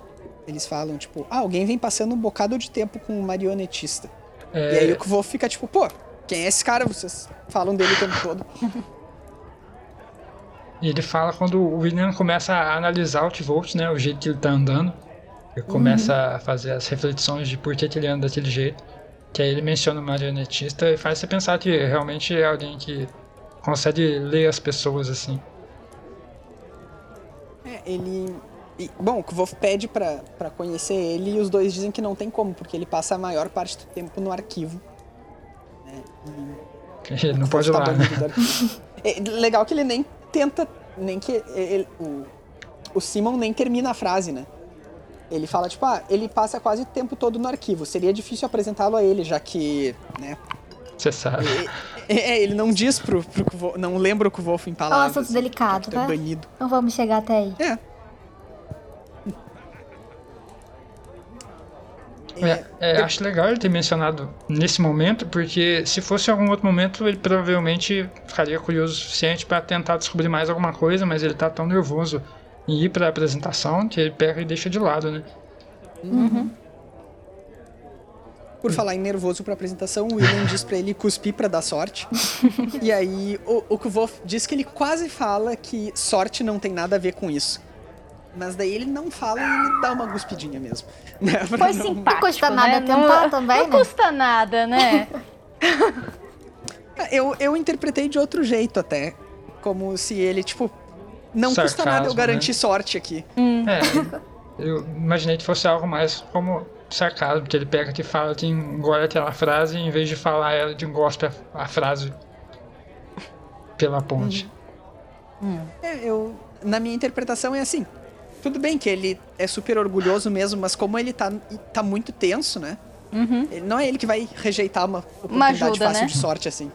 Eles falam, tipo, ah, alguém vem passando um bocado de tempo com o marionetista. É, E aí o Kvo fica tipo, pô, quem é esse cara? Vocês falam dele o tempo todo. E ele fala quando o William começa a analisar o T-Volt, né? O jeito que ele tá andando. Ele começa a fazer as reflexões de por que, que ele anda daquele jeito. Que aí ele menciona o marionetista e faz você pensar que realmente é alguém que consegue ler as pessoas assim. É, ele. E, bom, o Kvof pede pra, pra conhecer ele e os dois dizem que não tem como, porque ele passa a maior parte do tempo no arquivo. né, Ele não o pode ir tá lá, né? banido do arquivo. É, legal que ele nem tenta. Nem que. ele- o, o Simon nem termina a frase, né? Ele fala, tipo, ah, ele passa quase o tempo todo no arquivo. Seria difícil apresentá-lo a ele, já que. né? Você sabe. É, ele não diz pro, pro Kvo- Não lembra o Kvolf em É um palavras. assunto delicado, tá tá? banido. Não vamos chegar até aí. É. É, é, acho legal ele ter mencionado nesse momento, porque se fosse algum outro momento, ele provavelmente ficaria curioso o suficiente para tentar descobrir mais alguma coisa, mas ele tá tão nervoso em ir pra apresentação que ele pega e deixa de lado, né? Por falar em nervoso pra apresentação, o William diz pra ele cuspir pra dar sorte. e aí o, o Kvolf diz que ele quase fala que sorte não tem nada a ver com isso. Mas daí ele não fala e ele dá uma cuspidinha mesmo. Né? Foi não- simpático, custa né? nada tentar não, também, não né? custa nada, né? Eu, eu interpretei de outro jeito até. Como se ele, tipo, não custa Sarcasmo, nada eu garantir né? sorte aqui. É, eu imaginei que fosse algo mais como sarcasmo, que ele pega que fala que engole aquela frase e em vez de falar ela, de engospe a, a frase pela ponte. É, eu. Na minha interpretação é assim. Tudo bem que ele é super orgulhoso mesmo, mas como ele tá, tá muito tenso, né? Ele- Não é ele que vai rejeitar uma oportunidade ajuda, fácil né? de sorte assim.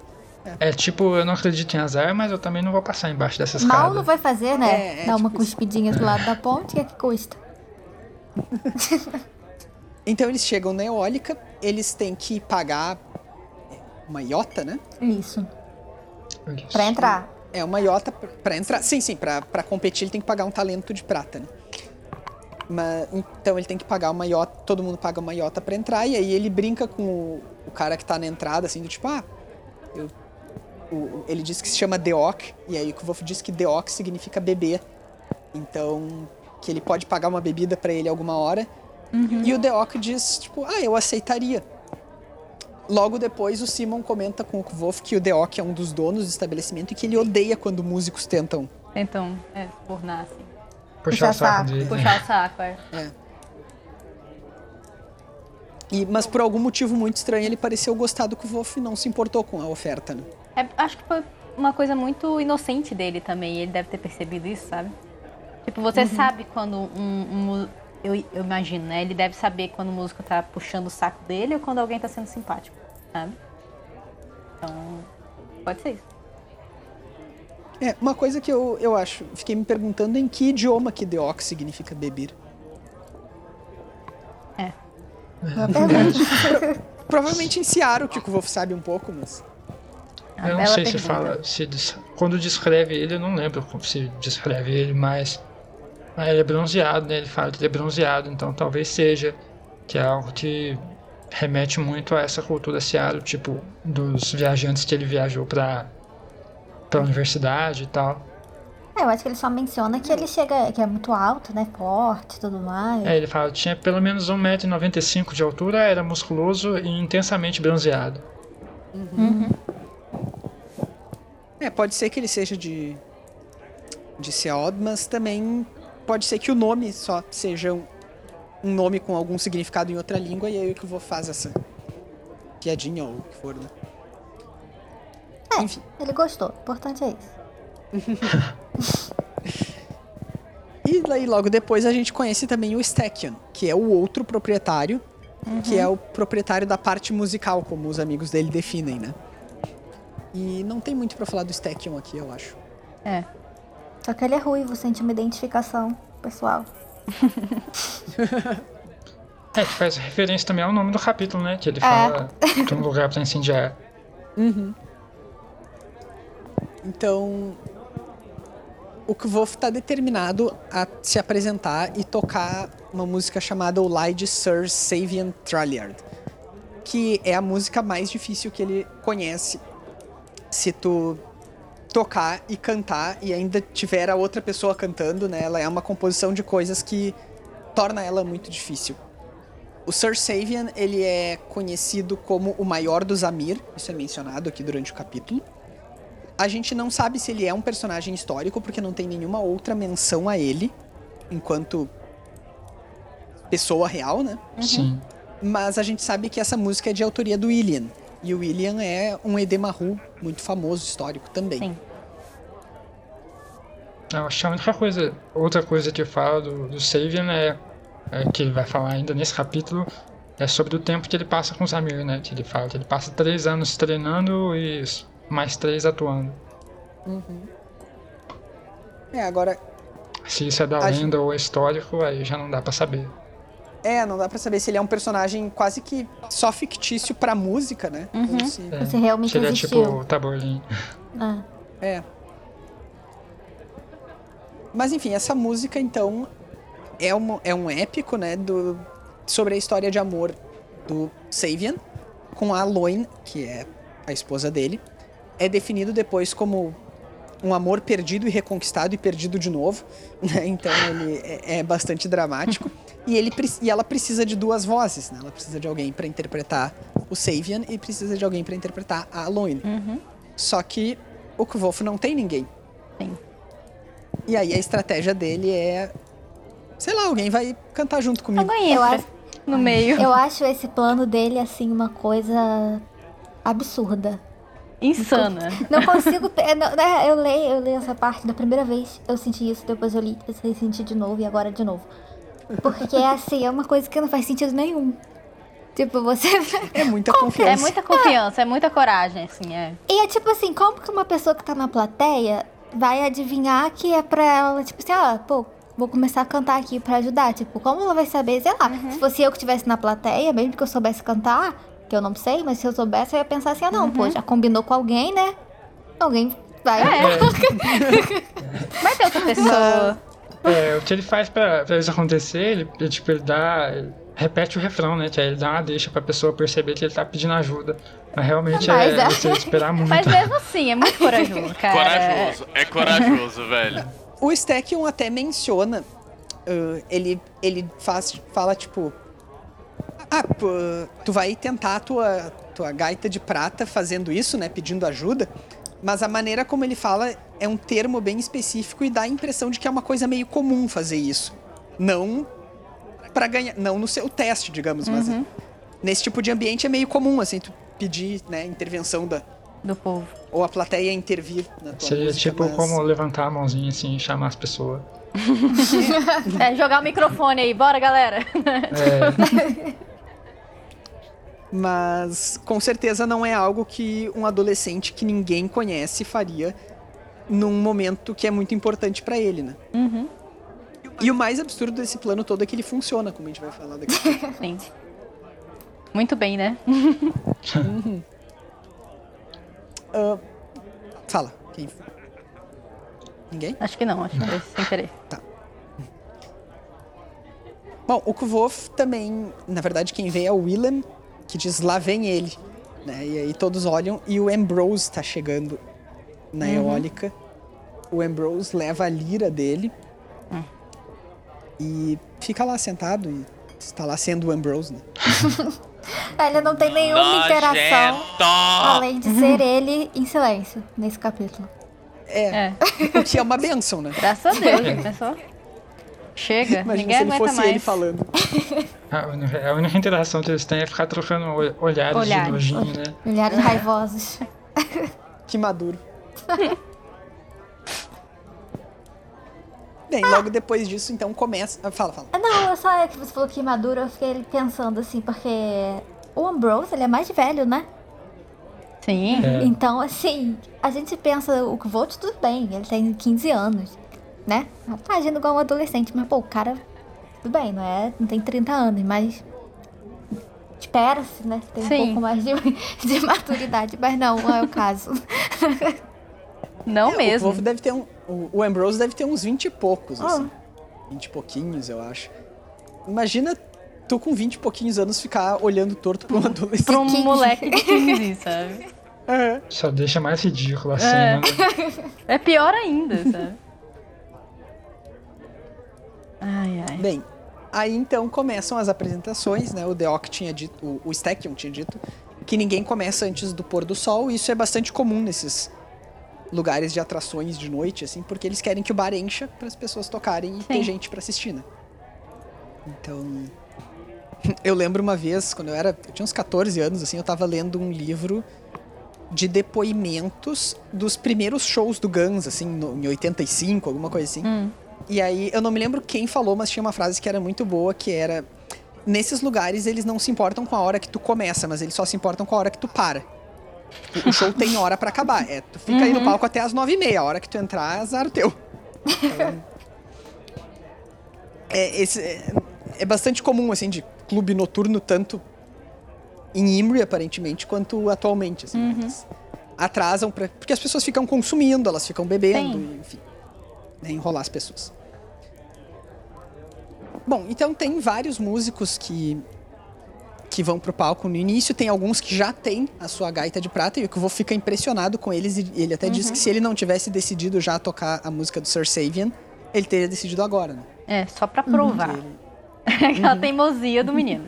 É tipo, eu não acredito em azar, mas eu também não vou passar embaixo dessa Mal escada. não vai fazer, né? É, é, Dar uma tipo isso. cuspidinha do lado da ponte, o que é que custa? Então eles chegam na eólica, eles têm que pagar uma iota, né? Isso. Isso. Pra entrar. É uma iota pra- pra entrar. Sim, sim, pra, pra competir ele tem que pagar um talento de prata, né? Mas, então ele tem que pagar uma iota, todo mundo paga uma iota pra entrar, e aí ele brinca com o, o cara que tá na entrada, assim, do tipo, ah, eu, o- ele diz que se chama Deok, e aí o Wolf diz que Deok significa beber. Então, que ele pode pagar uma bebida pra ele alguma hora. E o Deok diz, tipo, ah, eu aceitaria. Logo depois, o Simon comenta com o Wolf que o Deok é um dos donos do estabelecimento e que ele odeia quando músicos tentam. Então, é, tornar assim. Puxar o Puxar saco saco. dele. Puxar o saco, é. E, mas por algum motivo muito estranho, ele pareceu gostar do Wolf e não se importou com a oferta, né? É, Acho que foi uma coisa muito inocente dele também. Ele deve ter percebido isso, sabe? Tipo, você sabe quando um. um eu, eu imagino, né? Ele deve saber quando o músico tá puxando o saco dele ou quando alguém tá sendo simpático, sabe? Então. Pode ser isso. É, uma coisa que eu, eu acho, fiquei me perguntando em que idioma que Deok significa beber. É. Boa pergunta. Provavelmente em Seattle, que o Wolf sabe um pouco, mas. Eu não bela sei se fala. Se quando descreve ele, eu não lembro como se descreve ele, mas. Ah, ele é bronzeado, né? Ele fala que ele é bronzeado, então talvez seja. Que é algo que remete muito a essa cultura Seattle, tipo, dos viajantes que ele viajou pra, pra universidade e tal. É, eu acho que ele só menciona que ele chega, que é muito alto, né? Forte e tudo mais. É, ele fala que tinha pelo menos 1,95m de altura, era musculoso e intensamente bronzeado. É, pode ser que ele seja de. de Seod, mas também pode ser que o nome só seja um, um nome com algum significado em outra língua e aí o que eu vou fazer essa piadinha ou o que for, né? É, Enfim. ele gostou. O importante é isso. E daí logo depois a gente conhece também o Stackion, que é o outro proprietário, que é o proprietário da parte musical, como os amigos dele definem, né? E não tem muito pra falar do Stackion aqui, eu acho. É. Só que ele é ruivo, sente uma identificação pessoal. É, que faz referência também ao nome do capítulo, né? Que ele fala de um lugar pra incendiar. Então, o Kvolf tá determinado a se apresentar e tocar uma música chamada O Lie de Sir Savian Tralliard, que é a música mais difícil que ele conhece. Se tu tocar e cantar e ainda tiver a outra pessoa cantando, né? Ela é uma composição de coisas que torna ela muito difícil. O Sir Savian, ele é conhecido como o maior dos Amir, isso é mencionado aqui durante o capítulo. A gente não sabe se ele é um personagem histórico, porque não tem nenhuma outra menção a ele, enquanto pessoa real, né? Sim. Mas a gente sabe que essa música é de autoria do William. E o William é um Edemaru muito famoso, histórico também. Sim. Eu acho que a única coisa, outra coisa que fala do, do Savian é, é que ele vai falar ainda nesse capítulo é sobre o tempo que ele passa com os Amir, né? Que ele fala que ele passa três anos treinando e mais três atuando. É, agora, Se isso é da A lenda ou é histórico, aí já não dá pra saber. É, não dá pra saber se ele é um personagem quase que só fictício pra música, né? Uhum. Ou se- Você realmente Seria existiu. tipo o Taborlin. Ah. É. Mas enfim, essa música então é um, é um épico, né, do, sobre a história de amor do Savian com a Loin, que é a esposa dele. É definido depois como um amor perdido e reconquistado e perdido de novo, né? Então ele é, é bastante dramático e ele e ela precisa de duas vozes, né? Ela precisa de alguém para interpretar o Savian e precisa de alguém para interpretar a Loin. Só que o Kvolf não tem ninguém. Sim. E aí a estratégia dele é. Sei lá, alguém vai cantar junto comigo. Alguém Eu acho- no meio. Eu acho esse plano dele, assim, uma coisa absurda. Insana. Não consigo. né, Eu leio, eu leio essa parte da primeira vez, eu senti isso, depois eu li, eu senti de novo e agora de novo. Porque assim, é uma coisa que não faz sentido nenhum. Tipo, você. É muita É confiança. muita confiança, é muita coragem, assim, é. E é tipo assim, como que uma pessoa que tá na plateia vai adivinhar que é pra ela, tipo assim, ah, pô, vou começar a cantar aqui pra ajudar. Tipo, como ela vai saber? Sei lá, se fosse eu que estivesse na plateia, mesmo que eu soubesse cantar, que eu não sei, mas se eu soubesse, eu ia pensar assim, ah não, pô, já combinou com alguém, né? Alguém vai. Vai ter outra pessoa. É, o que ele faz pra, pra isso acontecer, ele, ele, tipo, ele dá. ele repete o refrão, né? Que aí ele dá uma deixa pra pessoa perceber que ele tá pedindo ajuda. Mas realmente Mas é, é. você esperar muito. Mas mesmo assim, é muito corajoso, cara. Corajoso, é corajoso, velho. O Stackion até menciona. ah, ele, ele faz, fala tipo. Ah, tu vai tentar a tua, tua gaita de prata fazendo isso, né? Pedindo ajuda. Mas a maneira como ele fala é um termo bem específico e dá a impressão de que é uma coisa meio comum fazer isso. Não para ganhar. Não no seu teste, digamos, mas nesse tipo de ambiente é meio comum, assim, tu pedir, né, intervenção da. Do povo. Ou a plateia intervir na tua Seria música, tipo mas- como levantar a mãozinha assim e chamar as pessoas. É, jogar o microfone aí, bora, galera. É, Mas com certeza não é algo que um adolescente que ninguém conhece faria num momento que é muito importante pra ele, né? E o mais absurdo desse plano todo é que ele funciona, como a gente vai falar daqui. Sim. Muito bem, né? Ah, fala, quem? Ninguém? Acho que não, acho que foi sem querer. Bom, o Kvolf também, na verdade, quem vê é o Willem, que diz lá vem ele. Né? E aí todos olham e o Ambrose tá chegando na eólica. O Ambrose leva a lira dele e fica lá sentado e está lá sendo o Ambrose, né? Ele não tem nenhuma interação Nojento! além de ser ele em silêncio nesse capítulo. É, É, o que é uma benção, né? graças a Deus, já pensou? Chega, Imagina ninguém se ele aguenta fosse mais. ele falando. a, única, a única interação que eles têm é ficar trocando ol- olhares, Olhares. de nojinho, né? Milhares raivosos. Que maduro. Bem, logo depois disso, então começa. ah, Fala, fala. Não, eu só é que você falou que maduro, eu fiquei pensando assim, porque o Ambrose, ele é mais velho, né? Sim. É. Então, assim, a gente pensa, o Kvolt, tudo bem, ele tem 15 anos, né? Tá agindo igual um adolescente, mas, pô, o cara, tudo bem, não é? Não tem 30 anos, mas espera-se, né? Tem um Sim. pouco mais de, de maturidade, mas não, não é o caso. Não O mesmo. Wolf deve ter um. O, o Ambrose deve ter uns 20 e poucos, Ah. assim. 20 e pouquinhos, eu acho. Imagina tu com 20 e pouquinhos anos ficar olhando torto pra um adolescente. Pra um Que- moleque de 15, sabe? Aham. Só deixa mais ridículo a É. cena. né? É pior ainda, sabe? Ai, ai. Bem, aí então começam as apresentações, né? O Deok tinha dito, o, o Stackion tinha dito que ninguém começa antes do pôr do sol. E isso é bastante comum nesses lugares de atrações de noite, assim, porque eles querem que o bar encha para as pessoas tocarem e ter Sim. gente para assistir, né? Então, eu lembro uma vez quando eu era, eu tinha uns 14 anos, assim, eu tava lendo um livro de depoimentos dos primeiros shows do Guns, assim, no, em 85, alguma coisa assim. Hum. E aí, eu não me lembro quem falou, mas tinha uma frase que era muito boa, que era... Nesses lugares, eles não se importam com a hora que tu começa, mas eles só se importam com a hora que tu para. Tipo, o show tem hora pra acabar. É, tu fica aí no palco até as nove e meia. A hora que tu entrar, azar o teu. Então, é, esse, é, é bastante comum, assim, de clube noturno, tanto em Imri, aparentemente, quanto atualmente. Assim, Uhum. atrasam, pra, porque as pessoas ficam consumindo, elas ficam bebendo, Sim. enfim. Né, enrolar as pessoas. Bom, então tem vários músicos que que vão pro palco no início, tem alguns que já têm a sua gaita de prata e o que eu vou ficar impressionado com eles e ele até disse que se ele não tivesse decidido já tocar a música do Sir Savian, ele teria decidido agora, né? É, só pra provar. Ele- Aquela teimosia do menino.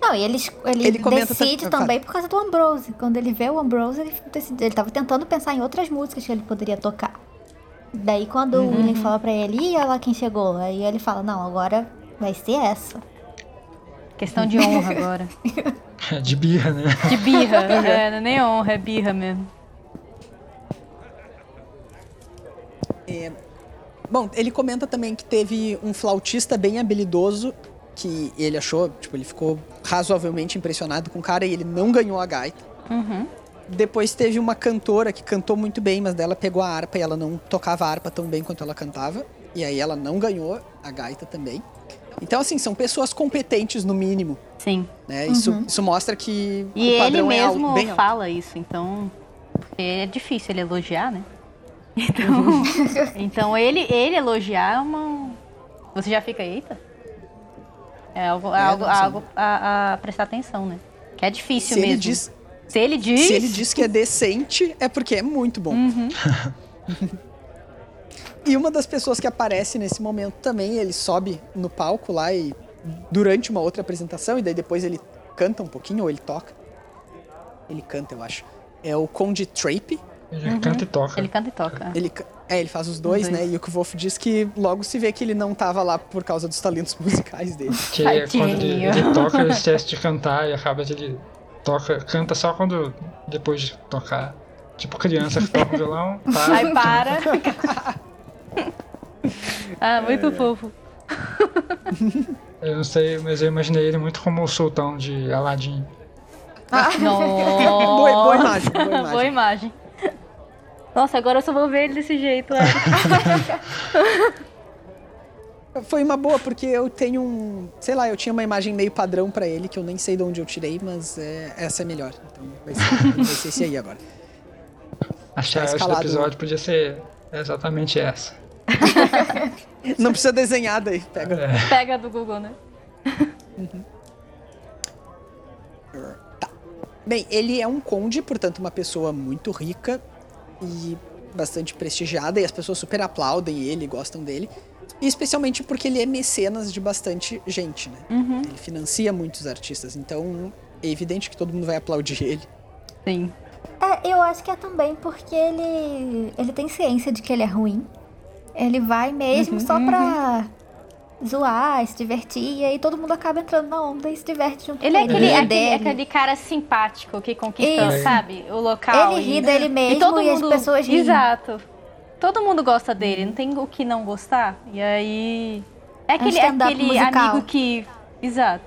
Não, e ele, ele, Ele decide tam- também por causa do Ambrose. Quando ele vê o Ambrose, ele decide. Ele tava tentando pensar em outras músicas que ele poderia tocar. Daí quando o William fala pra ele, e olha lá quem chegou. Aí ele fala, não, agora vai ser essa. Questão de honra agora. É de birra, né? De birra. é, não é nem honra, é birra mesmo. Bom, ele comenta também que teve um flautista bem habilidoso que ele achou, tipo, ele ficou razoavelmente impressionado com o cara e ele não ganhou a gaita. Uhum. Depois teve uma cantora que cantou muito bem, mas dela pegou a harpa e ela não tocava a harpa tão bem quanto ela cantava. E aí ela não ganhou a gaita também. Então, assim, são pessoas competentes no mínimo, Sim. né? Isso, isso mostra que E o ele padrão é alto, mesmo bem alto. fala isso, então. Porque é difícil ele elogiar, né? Então, então ele, ele elogiar é uma. Você já fica, eita? É algo, É, algo, algo a, a prestar atenção, né? Que é difícil Se mesmo. ele, diz, se ele diz. se ele diz que é decente, é porque é muito bom. Uhum. E uma das pessoas que aparece nesse momento também, ele sobe no palco lá e durante uma outra apresentação, e daí depois ele canta um pouquinho, ou ele toca. Ele canta, eu acho. É o Conde Trape. Ele canta e toca. Ele canta e toca. Ele, é, ele faz os dois, Os dois. né? E o Kvolf diz que logo se vê que ele não tava lá por causa dos talentos musicais dele. Que é quando ele, ele toca, ele esquece de cantar e acaba que ele toca, canta só quando depois de tocar. Tipo criança que toca violão, para, Aí para. ah, muito fofo. Eu não sei, mas eu imaginei ele muito como o sultão de Aladdin. Nossa. boa, boa imagem, boa imagem. Boa imagem. Nossa, agora eu só vou ver ele desse jeito. É. Foi uma boa, porque eu tenho um. Sei lá, eu tinha uma imagem meio padrão pra ele, que eu nem sei de onde eu tirei, mas é, essa é melhor. Então vai ser, vai ser esse aí agora. A arte do episódio podia ser exatamente essa. Não precisa desenhar daí, pega. Pega do Google, né? Tá. Bem, ele é um conde, portanto, uma pessoa muito rica e bastante prestigiada, e as pessoas super aplaudem ele, gostam dele. E especialmente porque ele é mecenas de bastante gente, né? Ele financia muitos artistas, então é evidente que todo mundo vai aplaudir ele. Sim. É, eu acho que é também porque ele, ele tem ciência de que ele é ruim. Ele vai mesmo só pra zoar, se divertir, e aí todo mundo acaba entrando na onda e se diverte junto Ele é com aquele, Ri aquele, dele. aquele cara simpático que conquista, Isso. sabe, o local. Ele e- ri dele mesmo e, todo e as mundo, pessoas riem. Exato. Todo mundo gosta dele, não tem o que não gostar. E aí. É aquele, é aquele musical. amigo que. Exato.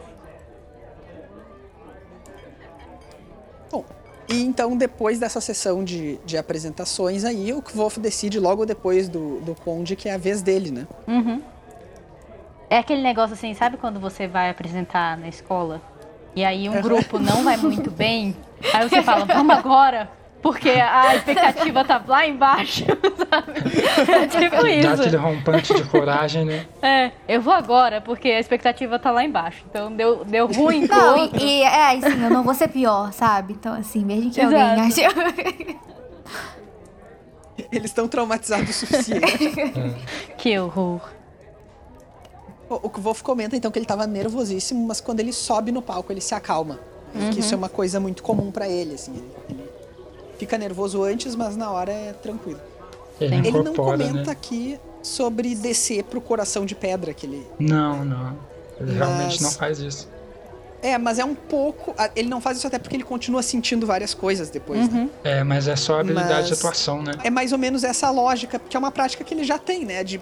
Bom, e então depois dessa sessão de, de apresentações aí, o Kvolf decide logo depois do, do Conde que é a vez dele, né? Uhum. É aquele negócio assim, sabe quando você vai apresentar na escola e aí um grupo não vai muito bem, aí você fala, vamos agora, porque a expectativa tá lá embaixo, sabe? É tipo isso. rompante de coragem, né? É, eu vou agora, porque a expectativa tá lá embaixo. Então deu, deu ruim Não, e, e é assim, eu não vou ser pior, sabe? Então, assim, mesmo que alguém ache. Eles estão traumatizados o suficiente. Que horror. O o Kvolf comenta então que ele tava nervosíssimo, mas quando ele sobe no palco ele se acalma. E que isso é uma coisa muito comum pra ele, assim. Ele, ele fica nervoso antes, mas na hora é tranquilo. Ele Ele não incorpora, comenta né? aqui sobre descer pro coração de pedra que ele. Não, não. Ele realmente Mas- não faz isso. É, mas é um pouco. Ele não faz isso até porque ele continua sentindo várias coisas depois, né? É, mas é só habilidade de Mas- atuação, né? É mais ou menos essa lógica, que é uma prática que ele já tem, né? De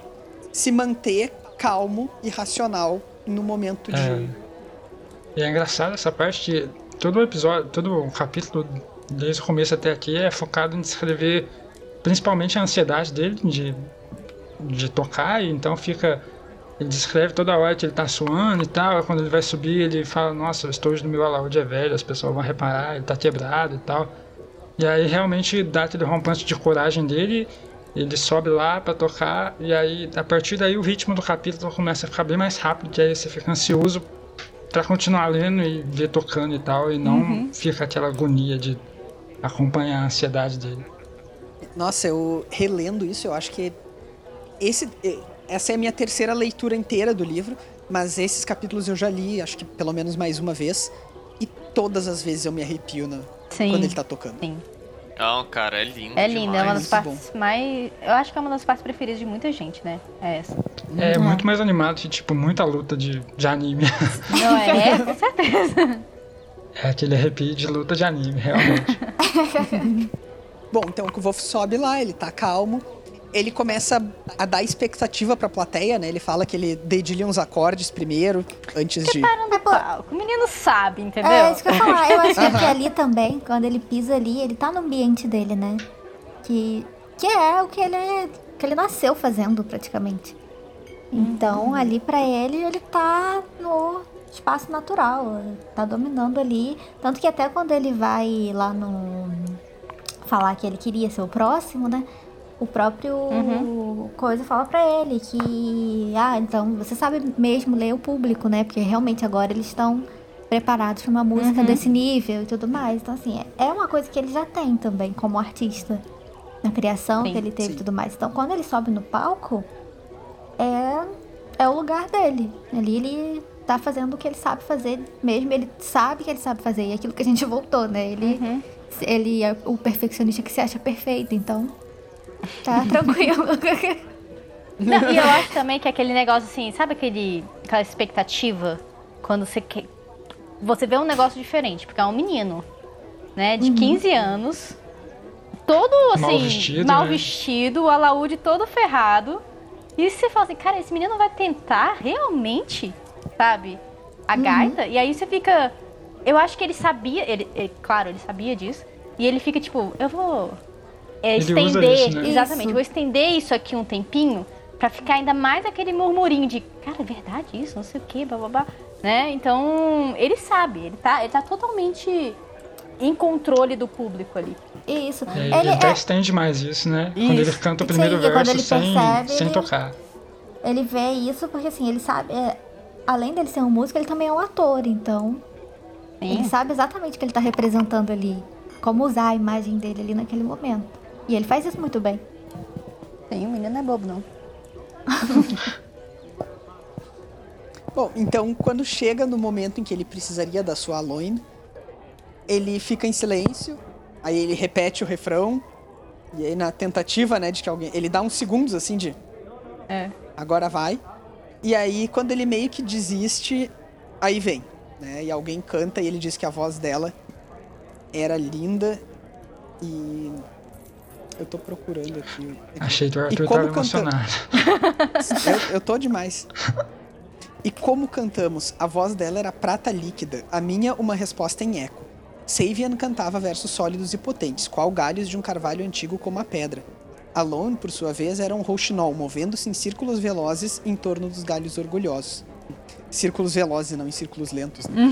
se manter calmo e racional no momento de. É. E é engraçado essa parte que todo o episódio, todo o capítulo, desde o começo até aqui, é focado em descrever principalmente a ansiedade dele de, de tocar, e então fica ele descreve toda hora que ele tá suando e tal. Quando ele vai subir, ele fala: Nossa, o estojo do meu alaúde é velho, as pessoas vão reparar, ele tá quebrado e tal. E aí realmente dá aquele rompante de coragem dele. Ele sobe lá para tocar, e aí a partir daí o ritmo do capítulo começa a ficar bem mais rápido, que aí você fica ansioso para continuar lendo e ver tocando e tal, e não uhum. fica aquela agonia de acompanhar a ansiedade dele. Nossa, eu relendo isso, eu acho que esse essa é a minha terceira leitura inteira do livro, mas esses capítulos eu já li, acho que pelo menos mais uma vez, e todas as vezes eu me arrepio na, quando ele tá tocando. Sim. Não, cara, é lindo. É lindo, é uma das partes bom. mais. Eu acho que é uma das partes preferidas de muita gente, né? É essa. É, muito mais animado que, tipo, muita luta de, de anime. Não é? Com certeza. É aquele arrepio de luta de anime, realmente. bom, então o Wolf sobe lá, ele tá calmo ele começa a dar expectativa pra plateia, né? Ele fala que ele dedilha uns acordes primeiro, antes de. Preparando o palco. O menino sabe, entendeu? É, isso que eu ia falar. Eu acho que ali também, quando ele pisa ali, ele tá no ambiente dele, né? Que, que é o que ele, que ele nasceu fazendo, praticamente. Então, uhum. ali para ele, ele tá no espaço natural, tá dominando ali. Tanto que até quando ele vai lá no. falar que ele queria ser o próximo, né? o próprio uhum. coisa fala para ele que ah então você sabe mesmo ler o público né porque realmente agora eles estão preparados para uma música uhum. desse nível e tudo mais então assim é uma coisa que ele já tem também como artista na criação sim, que ele teve e tudo mais então quando ele sobe no palco é é o lugar dele ali ele tá fazendo o que ele sabe fazer mesmo ele sabe que ele sabe fazer e é aquilo que a gente voltou né ele uhum. ele é o perfeccionista que se acha perfeito então Tá tranquilo. Não, e eu acho também que aquele negócio assim, sabe aquele, aquela expectativa quando você quer. Você vê um negócio diferente, porque é um menino, né, de uhum. 15 anos, todo assim, mal vestido, mal né? vestido o alaúde todo ferrado. E você fala assim, cara, esse menino vai tentar realmente, sabe, a uhum. gaita? E aí você fica. Eu acho que ele sabia, ele, ele, claro, ele sabia disso. E ele fica tipo, eu vou é, estender, isso, né? exatamente, isso. vou estender isso aqui um tempinho para ficar ainda mais aquele murmurinho de, cara, é verdade isso, não sei o que, babá, né? Então, ele sabe, ele tá, ele tá totalmente em controle do público ali. Isso. É, ele, ele até é... estende mais isso, né? Isso. Quando ele canta o primeiro Sim, verso sem, percebe, sem ele, tocar. Ele vê isso porque, assim, ele sabe... É, além dele ser um músico, ele também é um ator, então... Sim. Ele sabe exatamente o que ele tá representando ali. Como usar a imagem dele ali naquele momento. E ele faz isso muito bem. Sim, o menino não é bobo, não. Bom, então quando chega no momento em que ele precisaria da sua Aloin, ele fica em silêncio, aí ele repete o refrão, e aí na tentativa, né, de que alguém. Ele dá uns segundos assim de. É. Agora vai. E aí, quando ele meio que desiste, aí vem. Né? E alguém canta e ele diz que a voz dela era linda e eu tô procurando aqui. Achei que o Arthur tava emocionado. eu, eu tô demais. E como cantamos? A voz dela era prata líquida, a minha uma resposta em eco. Savian cantava versos sólidos e potentes, qual galhos de um carvalho antigo como a pedra. Alone, por sua vez, era um rouxinol, movendo-se em círculos velozes em torno dos galhos orgulhosos. Círculos velozes, não em círculos lentos. Né?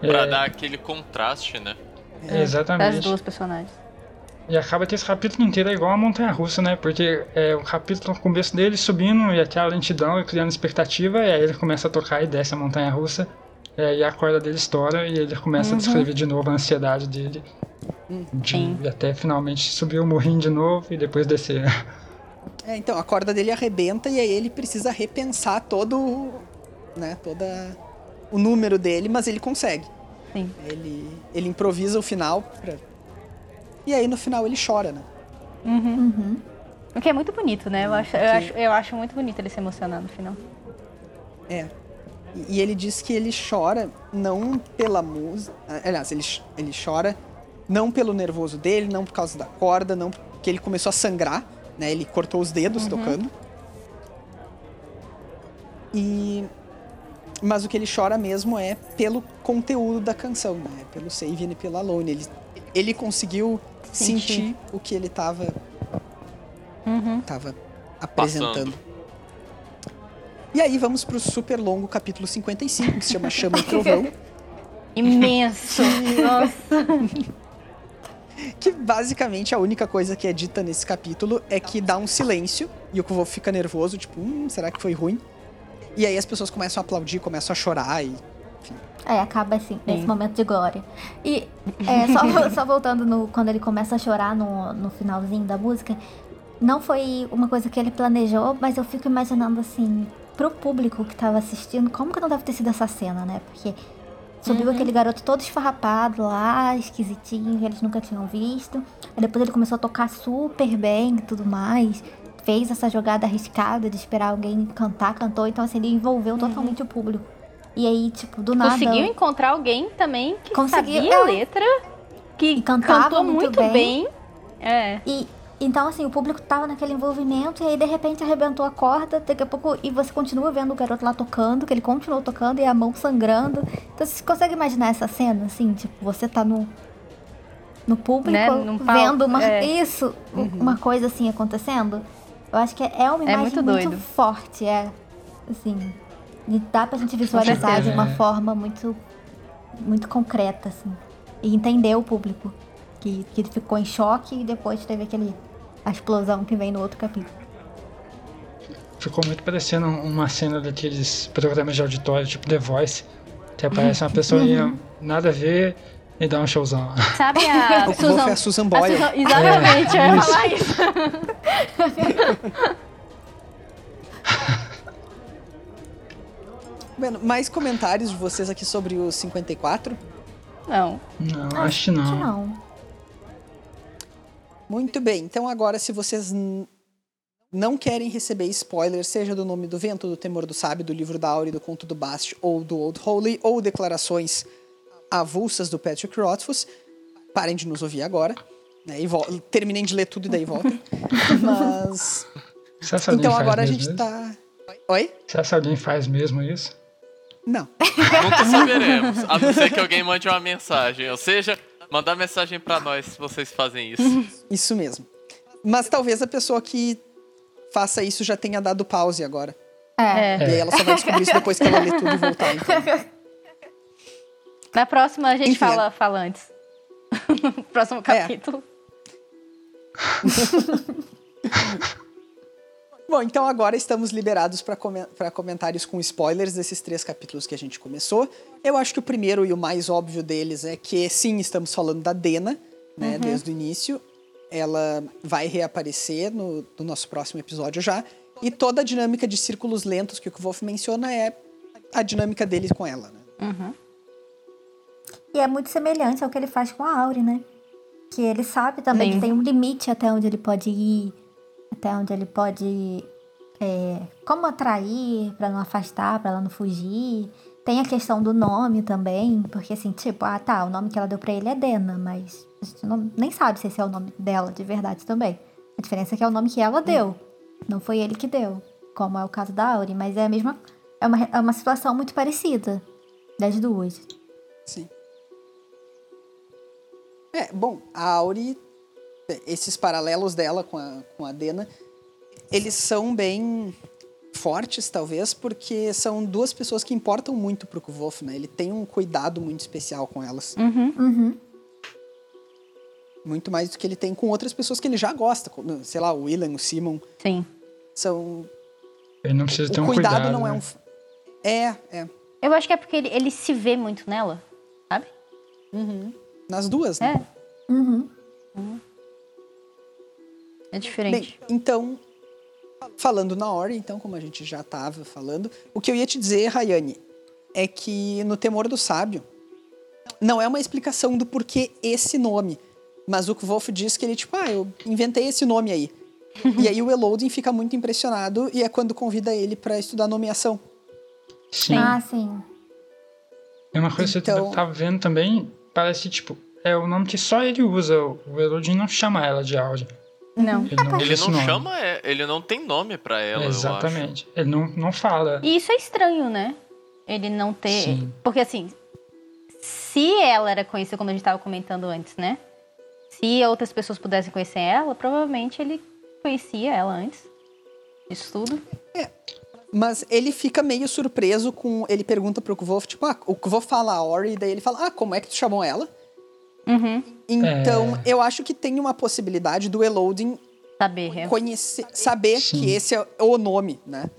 pra é... dar aquele contraste, né? É, exatamente. Das duas personagens. E acaba que esse capítulo inteiro é igual a montanha russa, né? Porque é o capítulo no começo dele subindo e aquela lentidão e criando expectativa, e aí ele começa a tocar e desce a montanha russa. É, e a corda dele estoura e ele começa uhum. a descrever de novo a ansiedade dele. De até finalmente subir o morrinho de novo e depois descer. É, então, a corda dele arrebenta e aí ele precisa repensar todo, né, toda o número dele, mas ele consegue. Sim. Ele, ele improvisa o final pra, e aí no final ele chora, né? Uhum. uhum. O que é muito bonito, né? Eu acho, eu, acho, eu acho muito bonito ele se emocionar no final. É. E, ele diz que ele chora não pela música. Aliás, ele, ele chora não pelo nervoso dele, não por causa da corda, não porque ele começou a sangrar, né? Ele cortou os dedos uhum. tocando. E mas o que ele chora mesmo é pelo conteúdo da canção, né? Pelo Save e pela Alone. Ele, ele conseguiu sentir, sentir o que ele estava uhum. tava apresentando. E aí vamos pro super longo capítulo 55, que se chama Chama e Trovão. Imenso. Nossa. Que basicamente a única coisa que é dita nesse capítulo é que dá um silêncio e o Kvolf fica nervoso, tipo, hum, será que foi ruim? E aí as pessoas começam a aplaudir, começam a chorar e. É, acaba assim, nesse momento de glória. E é, só, só voltando no, quando ele começa a chorar no, no finalzinho da música, não foi uma coisa que ele planejou, mas eu fico imaginando assim, pro público que tava assistindo, como que não deve ter sido essa cena, né? Porque subiu aquele garoto todo esfarrapado lá, esquisitinho, que eles nunca tinham visto. Aí depois ele começou a tocar super bem e tudo mais. Fez essa jogada arriscada de esperar alguém cantar, cantou. Então, assim, ele envolveu totalmente o público. E aí, tipo, do nada. Conseguiu encontrar alguém também que Conseguiu, sabia é. a letra, que cantou muito muito, bem. bem. É. E então, assim, o público tava naquele envolvimento e aí de repente arrebentou a corda, daqui a pouco. E você continua vendo o garoto lá tocando, que ele continuou tocando e a mão sangrando. Então você consegue imaginar essa cena, assim, tipo, você tá no. No público, Né, vendo uma, é. isso, uma coisa assim acontecendo. Eu acho que é é uma É imagem muito muito, doido. forte, é. Assim. E dá pra gente visualizar de certeza. uma É. forma muito. Muito concreta, assim. E entender o público. Que, que ficou em choque e depois teve aquele. A explosão que vem no outro capítulo. Ficou muito parecendo uma cena daqueles programas de auditório, tipo The Voice, que aparece uma pessoa e nada a ver e dá um showzão. Sabe a O Kvolf é a Susan Boyle. a Susan- Exatamente, eu ia isso. falar isso. Bueno, mais comentários de vocês aqui sobre o 54? Não. Não, acho que não. não. Muito bem, então agora se vocês não querem receber spoilers, seja do Nome do Vento, do Temor do Sábio, do Livro da Aure, do Conto do Bast, ou do Old Holy, ou declarações avulsas do Patrick Rothfuss, parem de nos ouvir agora, né, e terminem de ler tudo e daí voltem. Mas... Então agora a gente isso? tá... Oi? Será que alguém faz mesmo isso? Não. Nunca saberemos, a não ser que alguém mande uma mensagem. Ou seja, mandar mensagem pra nós se vocês fazem isso. Isso mesmo. Mas talvez a pessoa que faça isso já tenha dado pause agora. É. E aí ela só vai descobrir isso depois que ela ler tudo e voltar. Então. Na próxima a gente Enfim, fala, fala antes. Próximo capítulo. Bom, então agora estamos liberados para comentários com spoilers desses três capítulos que a gente começou. Eu acho que o primeiro e o mais óbvio deles é que sim, estamos falando da Dena, né, desde o início. Ela vai reaparecer no, no nosso próximo episódio já. E toda a dinâmica de círculos lentos que o Wolf menciona é a dinâmica dele com ela. Né? E é muito semelhante ao que ele faz com a Auri, né? Que ele sabe também Sim. que tem um limite até onde ele pode ir, até onde ele pode. é, como atrair pra não afastar, pra ela não fugir. Tem a questão do nome também, porque assim, tipo, ah tá, o nome que ela deu pra ele é Dena, mas a gente não- nem sabe se esse é o nome dela de verdade também. A diferença é que é o nome que ela deu, não foi ele que deu, como é o caso da Auri, mas é a mesma. É uma, é uma situação muito parecida das duas. Sim. É, bom, a Auri, esses paralelos dela com a, com a Dena, eles são bem fortes, talvez, porque são duas pessoas que importam muito pro Kvolf, né? Ele tem um cuidado muito especial com elas. Uhum. Muito mais do que ele tem com outras pessoas que ele já gosta, como, sei lá, o William, o Simon. Sim. São. Ele não precisa ter o um cuidado, cuidado. não é né? um. É, é. Eu acho que é porque ele, ele se vê muito nela, sabe? Nas duas, né? É, Uhum. É diferente. Bem, então, falando na Ori, então, como a gente já estava falando, o que eu ia te dizer, Rayane, é que no Temor do Sábio, não é uma explicação do porquê esse nome, mas o Wolf diz que ele, tipo, ah, eu inventei esse nome aí. e aí o Elodin fica muito impressionado e é quando convida ele para estudar nomeação. Sim. Ah, sim. É uma coisa que Então- eu tava vendo também, parece tipo, é o nome que só ele usa. O Elodin não chama ela de Audi. Não. Ele não Ele não chama, é, ele não tem nome pra ela, eu acho. Exatamente. Ele não, não fala. E isso é estranho, né? Ele não ter. Sim. Porque assim, se ela era conhecida, como a gente estava comentando antes, né? Se outras pessoas pudessem conhecer ela, provavelmente ele conhecia ela antes disso tudo. Mas ele fica meio surpreso com. Ele pergunta pro Kvolf, tipo, ah, o Kvolf fala a Ori, e daí ele fala, ah, como é que tu chamou ela? Uhum. Então, eu acho que tem uma possibilidade do Eloding Saber. é. conhecer, saber Sim. que esse é o nome, né?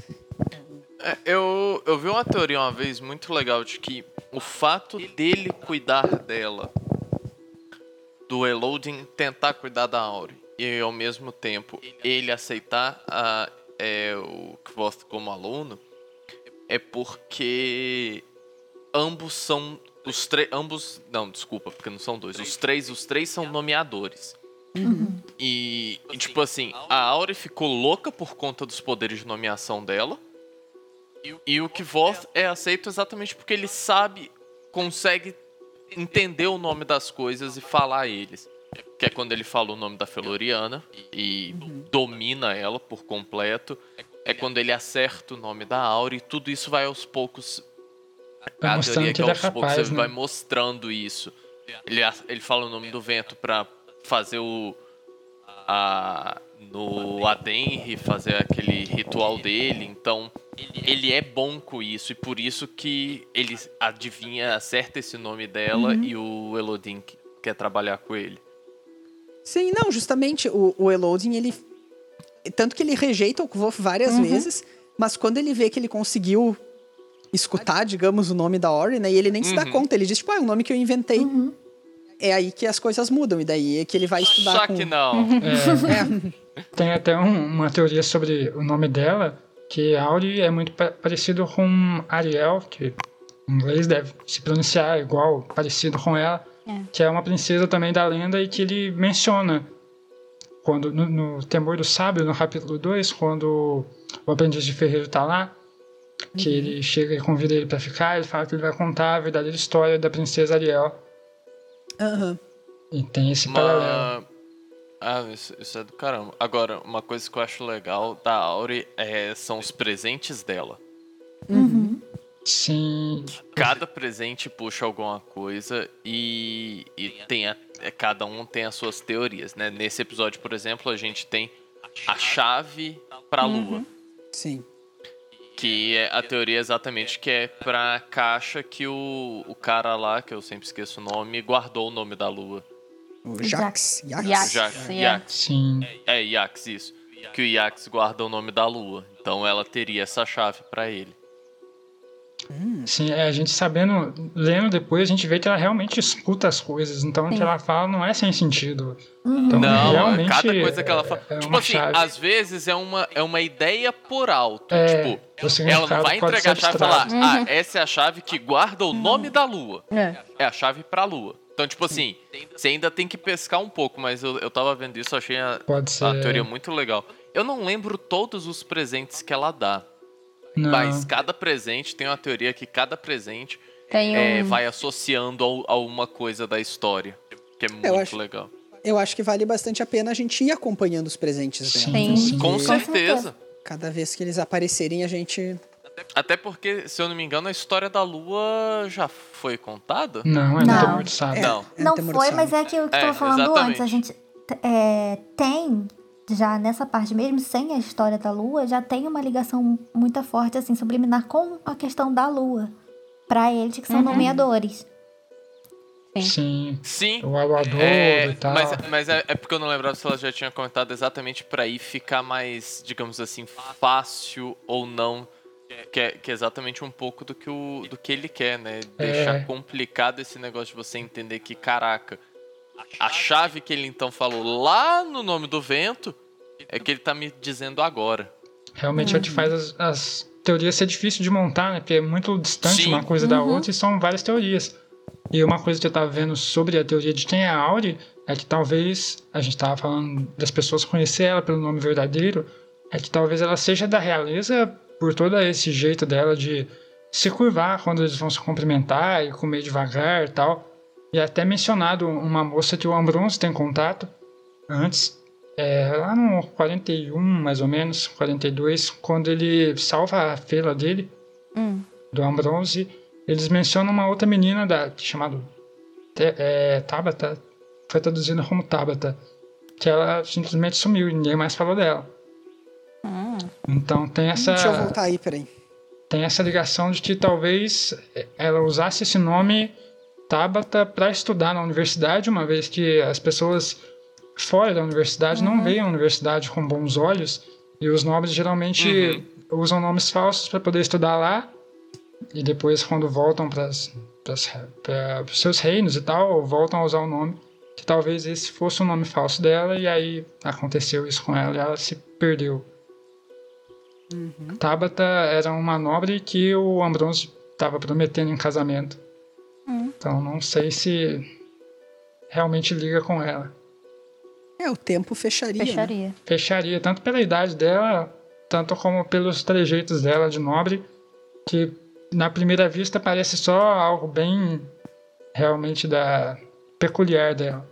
É, eu, eu vi uma teoria uma vez muito legal de que o fato dele cuidar dela, do Eloding tentar cuidar da Auri, e ao mesmo tempo ele aceitar a, é, o Kvoth como aluno, é porque ambos são. Os três. Ambos. Não, desculpa, porque não são dois. Os três, os três são nomeadores. E, e, tipo assim, a Auri ficou louca por conta dos poderes de nomeação dela. E o Kvoth é aceito exatamente porque ele sabe, consegue entender o nome das coisas e falar eles. Que é quando ele fala o nome da Feloriana e domina ela por completo. É quando ele acerta o nome da Auri e tudo isso vai aos poucos. Vai a mostrando teoria é que que é aos poucos capaz, ele né? vai mostrando isso. Ele, ele fala o nome do vento pra fazer o. A, no Adenri, fazer aquele ritual dele. Então, ele é bom com isso. E por isso que ele adivinha, acerta esse nome dela Uhum. e o Elodin que- quer trabalhar com ele. Sim, não, justamente o, o Eloding, ele. Tanto que ele rejeita o Kvolf várias vezes, mas quando ele vê que ele conseguiu escutar, digamos, o nome da Ori, né? E ele nem se dá Uhum. conta, ele diz, tipo, ah, é um nome que eu inventei. É aí que as coisas mudam, e daí é que ele vai estudar Só com... que não. É, Tem até um- uma teoria sobre o nome dela, que Auri é muito pa- parecido com Ariel, que em inglês deve se pronunciar igual, parecido com ela, É. que é uma princesa também da lenda e que ele menciona quando no, no Temor do Sábio, no capítulo 2, quando o aprendiz de ferreiro tá lá, que ele chega e convida ele pra ficar, ele fala que ele vai contar a verdadeira história da princesa Ariel. aham. E tem esse paralelo. Uma... Ah, isso, isso é do caramba. Agora, uma coisa que eu acho legal da Auri é, são os presentes dela. Sim, Cada presente puxa alguma coisa e, e tem a- é, cada um tem as suas teorias, né? Nesse episódio, por exemplo, a gente tem a chave pra lua, Sim. Que é a teoria exatamente que é pra caixa que o, o cara lá, que eu sempre esqueço o nome, guardou o nome da lua. O Jax. Jax. Jax. Já, é. Yax. sim. É, Yax, isso. Que o Yax guarda o nome da lua. Então ela teria essa chave pra ele. Sim, é, a gente sabendo, lendo depois, a gente vê que ela realmente escuta as coisas. Então o que ela fala não é sem sentido. Então, Não, realmente, cada coisa que ela fala. é tipo assim, chave. às vezes é uma, é uma ideia por alto. É, tipo, ela não vai entregar a chave e falar, abstrato. ah, essa é a chave que guarda o nome da lua. É. É a chave pra lua. Então, tipo assim, você ainda tem que pescar um pouco, mas eu, eu tava vendo isso, achei a, Pode a teoria muito legal. Eu não lembro todos os presentes que ela dá, Não. mas cada presente tem uma teoria que cada presente Tem um... é, vai associando ao- a uma coisa da história. Que é muito acho- legal. Eu acho que vale bastante a pena a gente ir acompanhando os presentes dela. Sim, Sim. Com certeza. Cada vez que eles aparecerem, a gente... Até porque, se eu não me engano, a história da Lua já foi contada? Não, é Não. do sábio. Não. É, Não foi, Sábio. mas é aquilo que eu É, tava falando exatamente. antes. A gente é, tem, já nessa parte, mesmo sem a história da Lua, já tem uma ligação muito forte, assim, subliminar com a questão da Lua. Pra eles, que são nomeadores. Sim. Sim. O aluador É, e tal. mas mas é, é porque eu não lembrava se ela já tinha comentado exatamente pra aí ficar mais, digamos assim, fácil ou não. Que é, que é exatamente um pouco do que, o, do que ele quer, né? Deixar É. complicado esse negócio de você entender que, caraca, a chave que ele então falou lá no nome do vento é que ele tá me dizendo agora. Realmente é o que faz as, as teorias ser difícil de montar, né? Porque é muito distante Sim. uma coisa da outra e são várias teorias. E uma coisa que eu tava vendo sobre a teoria de quem é a Auri é que talvez, a gente tava falando das pessoas conhecer ela pelo nome verdadeiro, é que talvez ela seja da realeza por todo esse jeito dela de se curvar quando eles vão se cumprimentar e comer devagar e tal. E é até mencionado uma moça que o Ambrose tem contato antes, é, lá no 41, mais ou menos, 42, quando ele salva a fila dele, Hum. do Ambrose, eles mencionam uma outra menina da, chamada é, Tabata, foi traduzida como Tabata, que ela simplesmente sumiu e ninguém mais falou dela. Então tem essa. Deixa eu voltar aí, peraí. Tem essa ligação de que talvez ela usasse esse nome Tabata para estudar na universidade, uma vez que as pessoas fora da universidade uhum. não veem a universidade com bons olhos e os nobres geralmente uhum. usam nomes falsos para poder estudar lá e depois quando voltam para os seus reinos e tal, voltam a usar o nome que talvez esse fosse o nome falso dela e aí aconteceu isso com ela e ela se perdeu. Uhum. Tabata era uma nobre que o Ambrose estava prometendo em casamento. Então não sei se realmente liga com ela. É, o tempo fecharia. Né? Fecharia. Né? Fecharia, tanto pela idade dela, tanto como pelos trejeitos dela de nobre, que na primeira vista parece só algo bem realmente da peculiar dela.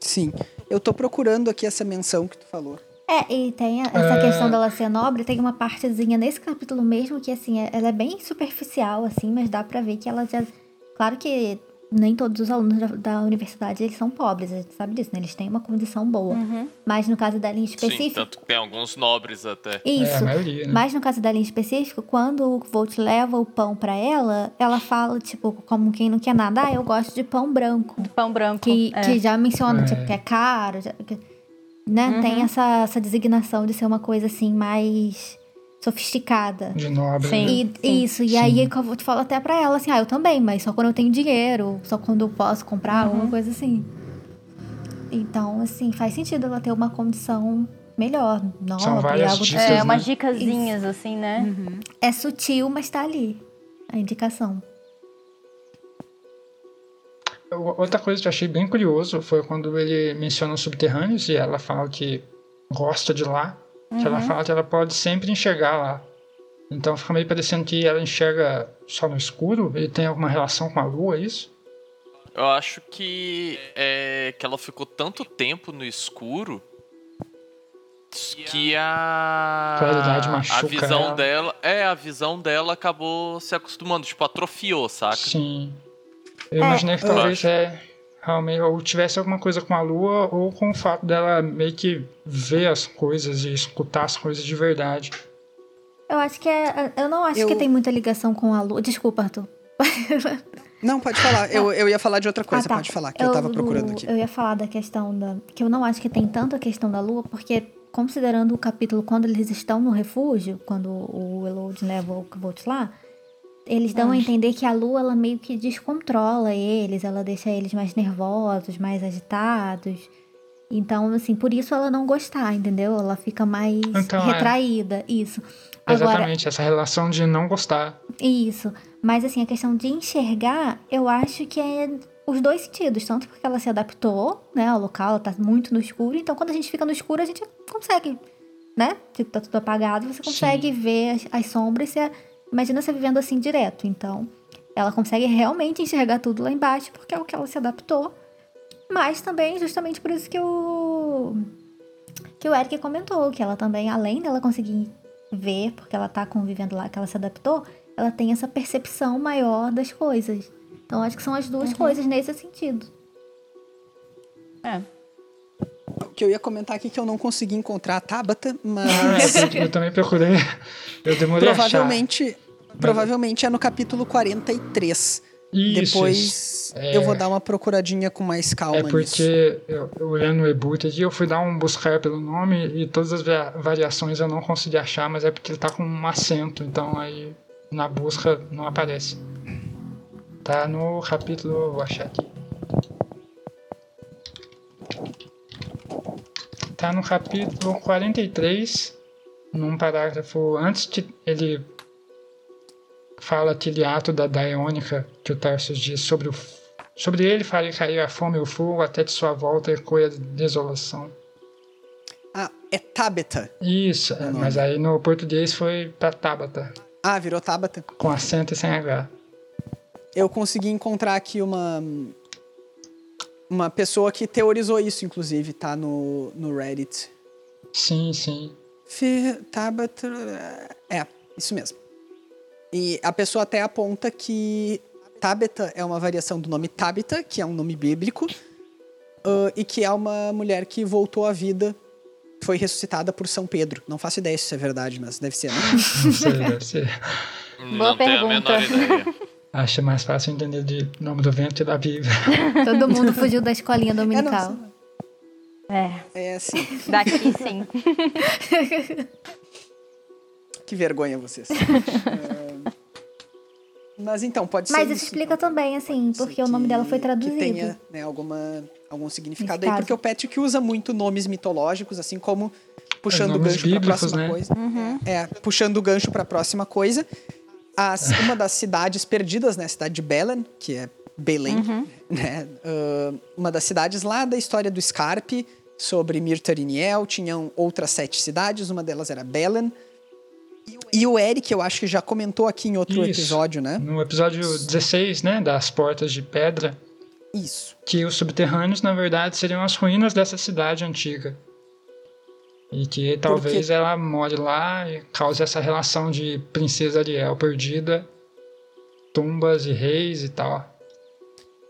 Sim. Eu tô procurando aqui essa menção que tu falou. É, e tem essa é... questão dela ser nobre, tem uma partezinha nesse capítulo mesmo que, assim, é, ela é bem superficial, assim, mas dá pra ver que ela já... Claro que nem todos os alunos da, da, universidade eles são pobres, a gente sabe disso, né? Eles têm uma condição boa. Uhum. Mas no caso dela em específico. Sim, tanto que tem alguns nobres até. Isso. É, maioria, né? Mas no caso dela em específico, quando o Volt leva o pão para ela, ela fala, tipo, como quem não quer nada, ah, eu gosto de pão branco. De pão branco. Que, é. que já menciona, tipo, é. tipo, que é caro. Já, que, né? Uhum. Tem essa, essa designação de ser uma coisa assim mais sofisticada. De nobre. Sim, e, sim. Isso, e sim. aí eu te falo até pra ela assim, ah, eu também, mas só quando eu tenho dinheiro, só quando eu posso comprar, uhum. alguma coisa assim. Então, assim, faz sentido ela ter uma condição melhor, nobre, São várias algo dicas, É, né? umas dicasinhas, isso. assim, né? Uhum. É sutil, mas tá ali, a indicação. Outra coisa que eu achei bem curioso foi quando ele menciona os subterrâneos e ela fala que gosta de lá. Uhum. Que ela fala que ela pode sempre enxergar lá. Então fica meio parecendo que ela enxerga só no escuro. Ele tem alguma relação com a lua, é isso? Eu acho que é que ela ficou tanto tempo no escuro que a Claridade machuca a visão ela. dela é a visão dela acabou se acostumando tipo atrofiou saca sim eu é, imaginei que talvez é realmente ou tivesse alguma coisa com a lua ou com o fato dela meio que ver as coisas e escutar as coisas de verdade. Eu acho que é. Eu não acho eu... que tem muita ligação com a lua. Desculpa, Arthur. Não, pode falar. Eu, eu ia falar de outra coisa, ah, tá. pode falar, que eu, eu tava procurando aqui. Eu ia falar da questão da. Que eu não acho que tem tanto a questão da lua, porque, considerando o capítulo quando eles estão no refúgio, quando o Elod leva o Kvolt lá, eles dão a entender que a lua ela meio que descontrola eles, ela deixa eles mais nervosos, mais agitados. Então, assim, por isso ela não gostar, entendeu? Ela fica mais então, é. retraída, é. isso. Exatamente, Agora, essa relação de não gostar. Isso. Mas, assim, a questão de enxergar, eu acho que é os dois sentidos. Tanto porque ela se adaptou, né, ao local, ela tá muito no escuro. Então, quando a gente fica no escuro, a gente consegue, né? Tipo, tá tudo apagado, você consegue Sim. ver as, as sombras e Imagina você vivendo assim direto. Então, ela consegue realmente enxergar tudo lá embaixo, porque é o que ela se adaptou. Mas também, justamente por isso que o. Que o Eric comentou, que ela também, além dela conseguir ver, porque ela tá convivendo lá, que ela se adaptou, ela tem essa percepção maior das coisas. Então, acho que são as duas uhum. coisas nesse sentido. É. O que eu ia comentar aqui é que eu não consegui encontrar a Tabata, mas. Ah, eu, eu, também procurei. Eu demorei provavelmente, a achar. Provavelmente é no capítulo 43. Isso, Depois é... eu vou dar uma procuradinha com mais calma. É porque eu, eu olhando o e-book aqui, eu fui dar um buscar pelo nome e todas as variações eu não consegui achar, mas é porque ele tá com um acento, então aí na busca não aparece. Tá no capítulo, vou achar aqui. Tá no capítulo 43, num parágrafo antes de ele fala aquele ato da Daeônica que o Tarsus diz sobre o sobre ele faria cair a fome e o fogo até de sua volta ecoe a desolação. Ah, é Tabata. Isso, é, mas aí no português foi pra Tabata. Ah, virou Tabata. Com acento e sem H. Eu consegui encontrar aqui uma uma pessoa que teorizou isso, inclusive, tá no, no Reddit. Sim, sim. Tabata. É, isso mesmo. E a pessoa até aponta que Tabita é uma variação do nome Tabita, que é um nome bíblico, uh, e que é uma mulher que voltou à vida foi ressuscitada por São Pedro. Não faço ideia se isso é verdade, mas deve ser, né? Não sei, deve ser. Não tenho a pergunta. menor ideia. Acho mais fácil entender de nome do vento e da Bíblia. Todo mundo fugiu da escolinha É, não, dominical. É, é assim. daqui sim. Que vergonha vocês. Mas então, pode ser. Mas isso isso, explica então. também, assim, Pode porque o nome dela foi que traduzido. tenha né, alguma, algum significado Nesse aí, porque o Patrick usa muito nomes mitológicos, assim como puxando o gancho para a próxima né? coisa. É, puxando o gancho para a próxima coisa. As, uma das cidades perdidas, né, a cidade de Belen, que é Belém, né, ah, uma das cidades lá da história do Scarpe, sobre Mirta Riniel, tinham outras sete cidades, uma delas era Belen. E o Eric, eu acho que já comentou aqui em outro Isso. episódio, né? No episódio 16, né, das Portas de Pedra, Isso. que os subterrâneos, na verdade, seriam as ruínas dessa cidade antiga. E que talvez ela more lá e cause essa relação de princesa Ariel perdida, tumbas e reis e tal.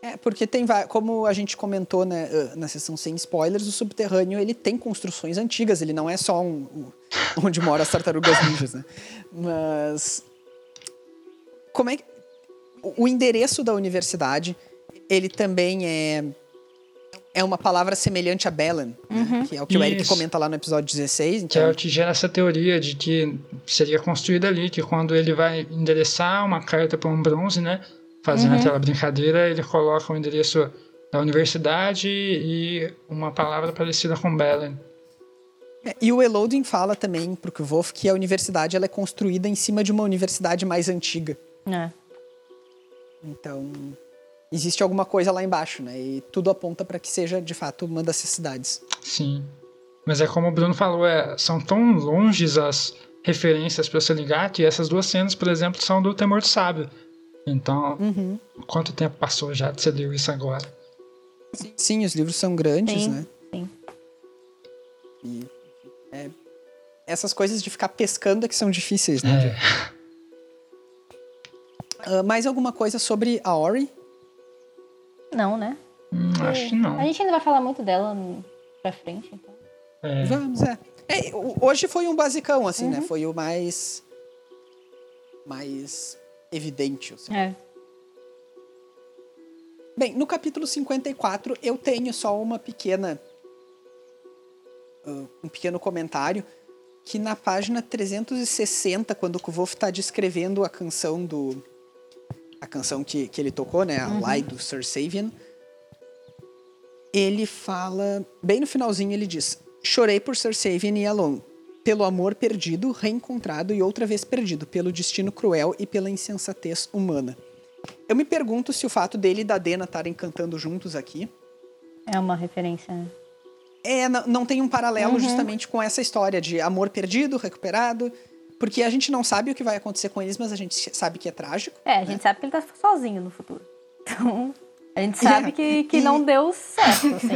É, porque tem, como a gente comentou né, na sessão sem spoilers, o subterrâneo ele tem construções antigas, ele não é só um, um- onde moram as tartarugas ninjas, né? Mas como é que o endereço da universidade, ele também é é uma palavra semelhante a Belen, né? que é o que o Eric Isso. comenta lá no episódio 16, Que é então o que gera essa teoria de que seria construída ali, que quando ele vai endereçar uma carta para um bronze, né? Fazendo aquela brincadeira, ele coloca o endereço da universidade e uma palavra parecida com Belen. É, E o Elodin fala também pro Kvolf que a universidade ela é construída em cima de uma universidade mais antiga. É. Então, existe alguma coisa lá embaixo, né? E tudo aponta para que seja, de fato, uma dessas cidades. Sim. Mas é como o Bruno falou, é, são tão longes as referências para se ligar que essas duas cenas, por exemplo, são do Temor do Sábio. Então, Uhum. quanto tempo passou já de você leu isso agora? Sim, os livros são grandes, Sim, né? sim. E é, essas coisas de ficar pescando é que são difíceis, né? É, Ah, mais alguma coisa sobre a Ori? Não, né? hum, acho que não. A gente ainda vai falar muito dela pra frente, então. É, Vamos, é. É, Hoje foi um basicão, assim, né? Foi o mais. mais evidente. assim. É. Bem, no capítulo 54 eu tenho só uma pequena. ah, um pequeno comentário. Que na página 360, quando o Kvolf está descrevendo a canção do. A canção que, que ele tocou, né? A Lie do Sir Savian. Ele fala. Bem no finalzinho ele diz: Chorei por Sir Savian e Alon. Pelo amor perdido, reencontrado e outra vez perdido, pelo destino cruel e pela insensatez humana. Eu me pergunto se o fato dele e da Dena estarem cantando juntos aqui É uma referência, né? é, não, não tem um paralelo justamente com essa história de amor perdido, recuperado. Porque a gente não sabe o que vai acontecer com eles, mas a gente sabe que é trágico. É, a gente sabe que ele tá sozinho no futuro. Então, a gente sabe que, que E- não deu certo, assim.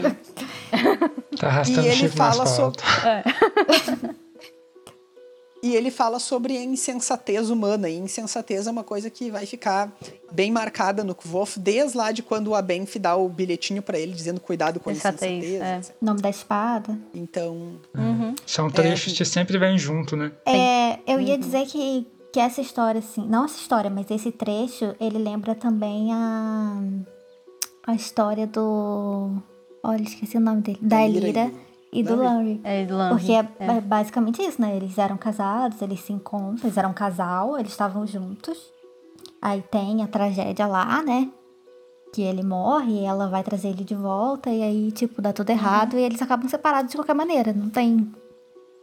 tá arrastando E ele chifre no fala asfalto. E ele fala sobre a insensatez humana. E insensatez é uma coisa que vai ficar bem marcada no Kvof, desde lá de quando o Abenf dá o bilhetinho pra ele, dizendo cuidado com a Insensatez, insensatez. é. Nome da espada. Então, São trechos que sempre vêm junto, né? É, eu ia dizer que, que essa história, assim, não essa história, mas esse trecho, ele lembra também a, a história do. Olha, esqueci o nome dele. Da Da Elira Elira e do. Lanry. É, Lanry, Porque é, é. é basicamente isso, né? Eles eram casados, eles se encontram, eles eram um casal, eles estavam juntos. Aí tem a tragédia lá, né? Que ele morre e ela vai trazer ele de volta, e aí, tipo, dá tudo errado e eles acabam separados de qualquer maneira. Não tem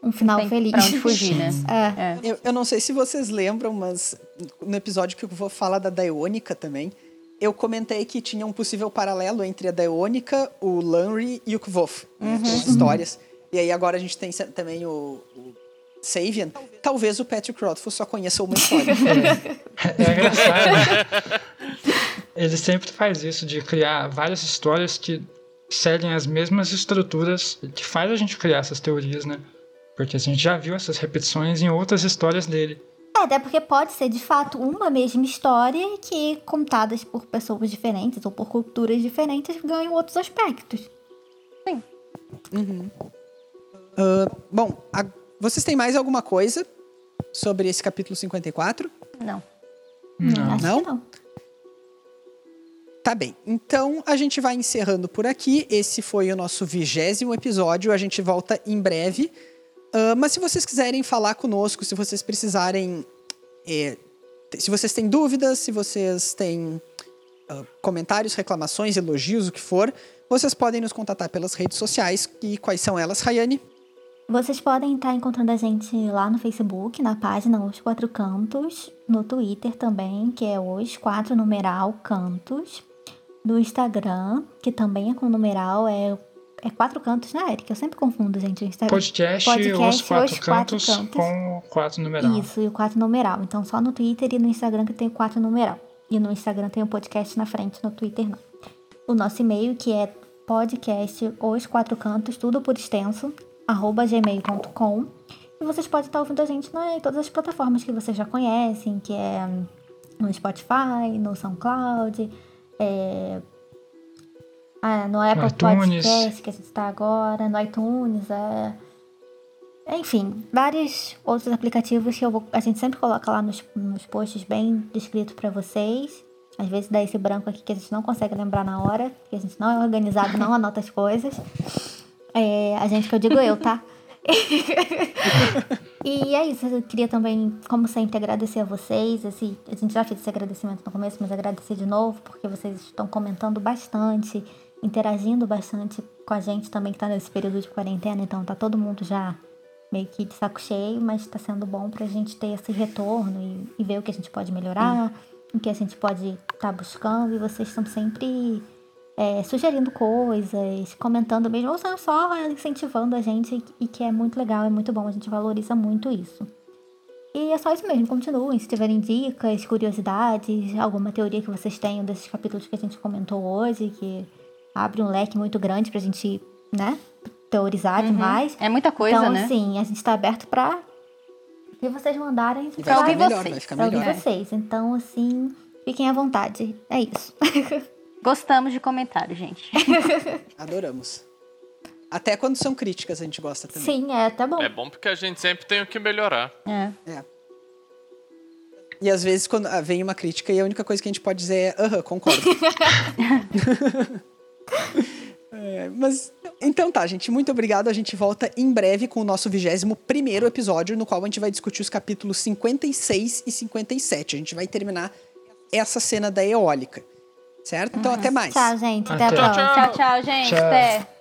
um final Tem feliz. pra onde fugir, né? É. É. eu, eu não sei se vocês lembram, mas no episódio que eu vou falar da Daeônica também, eu comentei que tinha um possível paralelo entre a Daeônica, o Lanry e o Kvof. Né? As histórias. E aí agora a gente tem também o, o Savian. Talvez o Patrick Rothfuss só conheça uma história. É engraçado. né? Ele sempre faz isso de criar várias histórias que seguem as mesmas estruturas que faz a gente criar essas teorias, né? Porque a gente já viu essas repetições em outras histórias dele. É, até porque pode ser de fato uma mesma história que, contadas por pessoas diferentes ou por culturas diferentes, ganham outros aspectos. Uh, bom, a, vocês têm mais alguma coisa sobre esse capítulo 54? Não. Não. Não? não. Tá bem. Então a gente vai encerrando por aqui. Esse foi o nosso vigésimo episódio. A gente volta em breve. Ah, mas se vocês quiserem falar conosco, se vocês precisarem. é, se vocês têm dúvidas, se vocês têm ah, comentários, reclamações, elogios, o que for, vocês podem nos contatar pelas redes sociais. E quais são elas, Rayane? Vocês podem estar encontrando a gente lá no Facebook, na página Os Quatro Cantos, no Twitter também, que é Os Quatro Numeral Cantos, no Instagram, que também é com numeral, é, é Quatro Cantos, né, Eric? Eu sempre confundo, gente, o Instagram. Podcast, Podcast, Os Quatro Os Quatro Cantos Cantos. com o quatro numeral. Isso, e o 4 numeral. Então, só no Twitter e no Instagram que tem o 4 numeral. E no Instagram tem o podcast na frente, no Twitter não. O nosso e-mail que é podcast os quatro cantos, tudo por extenso, arroba gmail.com. E vocês podem estar ouvindo a gente né, em todas as plataformas que vocês já conhecem, que é no Spotify, no SoundCloud, é, ah, no Apple iTunes. Podcast que a gente está agora, no iTunes, é... Enfim, vários outros aplicativos que vou- a gente sempre coloca lá nos, nos posts bem descrito para vocês. Às vezes dá esse branco aqui que a gente não consegue lembrar na hora, porque a gente não é organizado, não anota as coisas. É, a gente que eu digo eu, tá? e é isso, eu queria também, como sempre, agradecer a vocês. Esse, a gente já fez esse agradecimento no começo, mas agradecer de novo, porque vocês estão comentando bastante, interagindo bastante com a gente também, que tá nesse período de quarentena, então tá todo mundo já meio que de saco cheio, mas tá sendo bom pra gente ter esse retorno e, e ver o que a gente pode melhorar, o que a gente pode estar buscando, e vocês estão sempre é, sugerindo coisas, comentando mesmo, ou só incentivando a gente, e que é muito legal, é muito bom, a gente valoriza muito isso. E é só isso mesmo, continuem. Se tiverem dicas, curiosidades, alguma teoria que vocês tenham desses capítulos que a gente comentou hoje, que abre um leque muito grande pra gente, né, teorizar demais. É muita coisa, então, né? assim, a gente tá aberto pra que vocês mandarem. E Pra ficar ouvir melhor, vocês. pra ouvir melhor. vocês. Então, assim, fiquem à vontade. É isso. Gostamos de comentário, gente. Adoramos. Até quando são críticas a gente gosta também. Sim, é até bom. É bom porque a gente sempre tem o que melhorar. É. É. E às vezes quando ah, vem uma crítica e a única coisa que a gente pode dizer é aham, concordo. É, mas então tá, gente, muito obrigado. A gente volta em breve com o nosso 21 primeiro episódio, no qual a gente vai discutir os capítulos 56 e 57. A gente vai terminar essa cena da eólica. Certo? Então até mais. Tchau, gente. Até, Até. a próxima. Tchau, tchau, gente. Tchau. Até.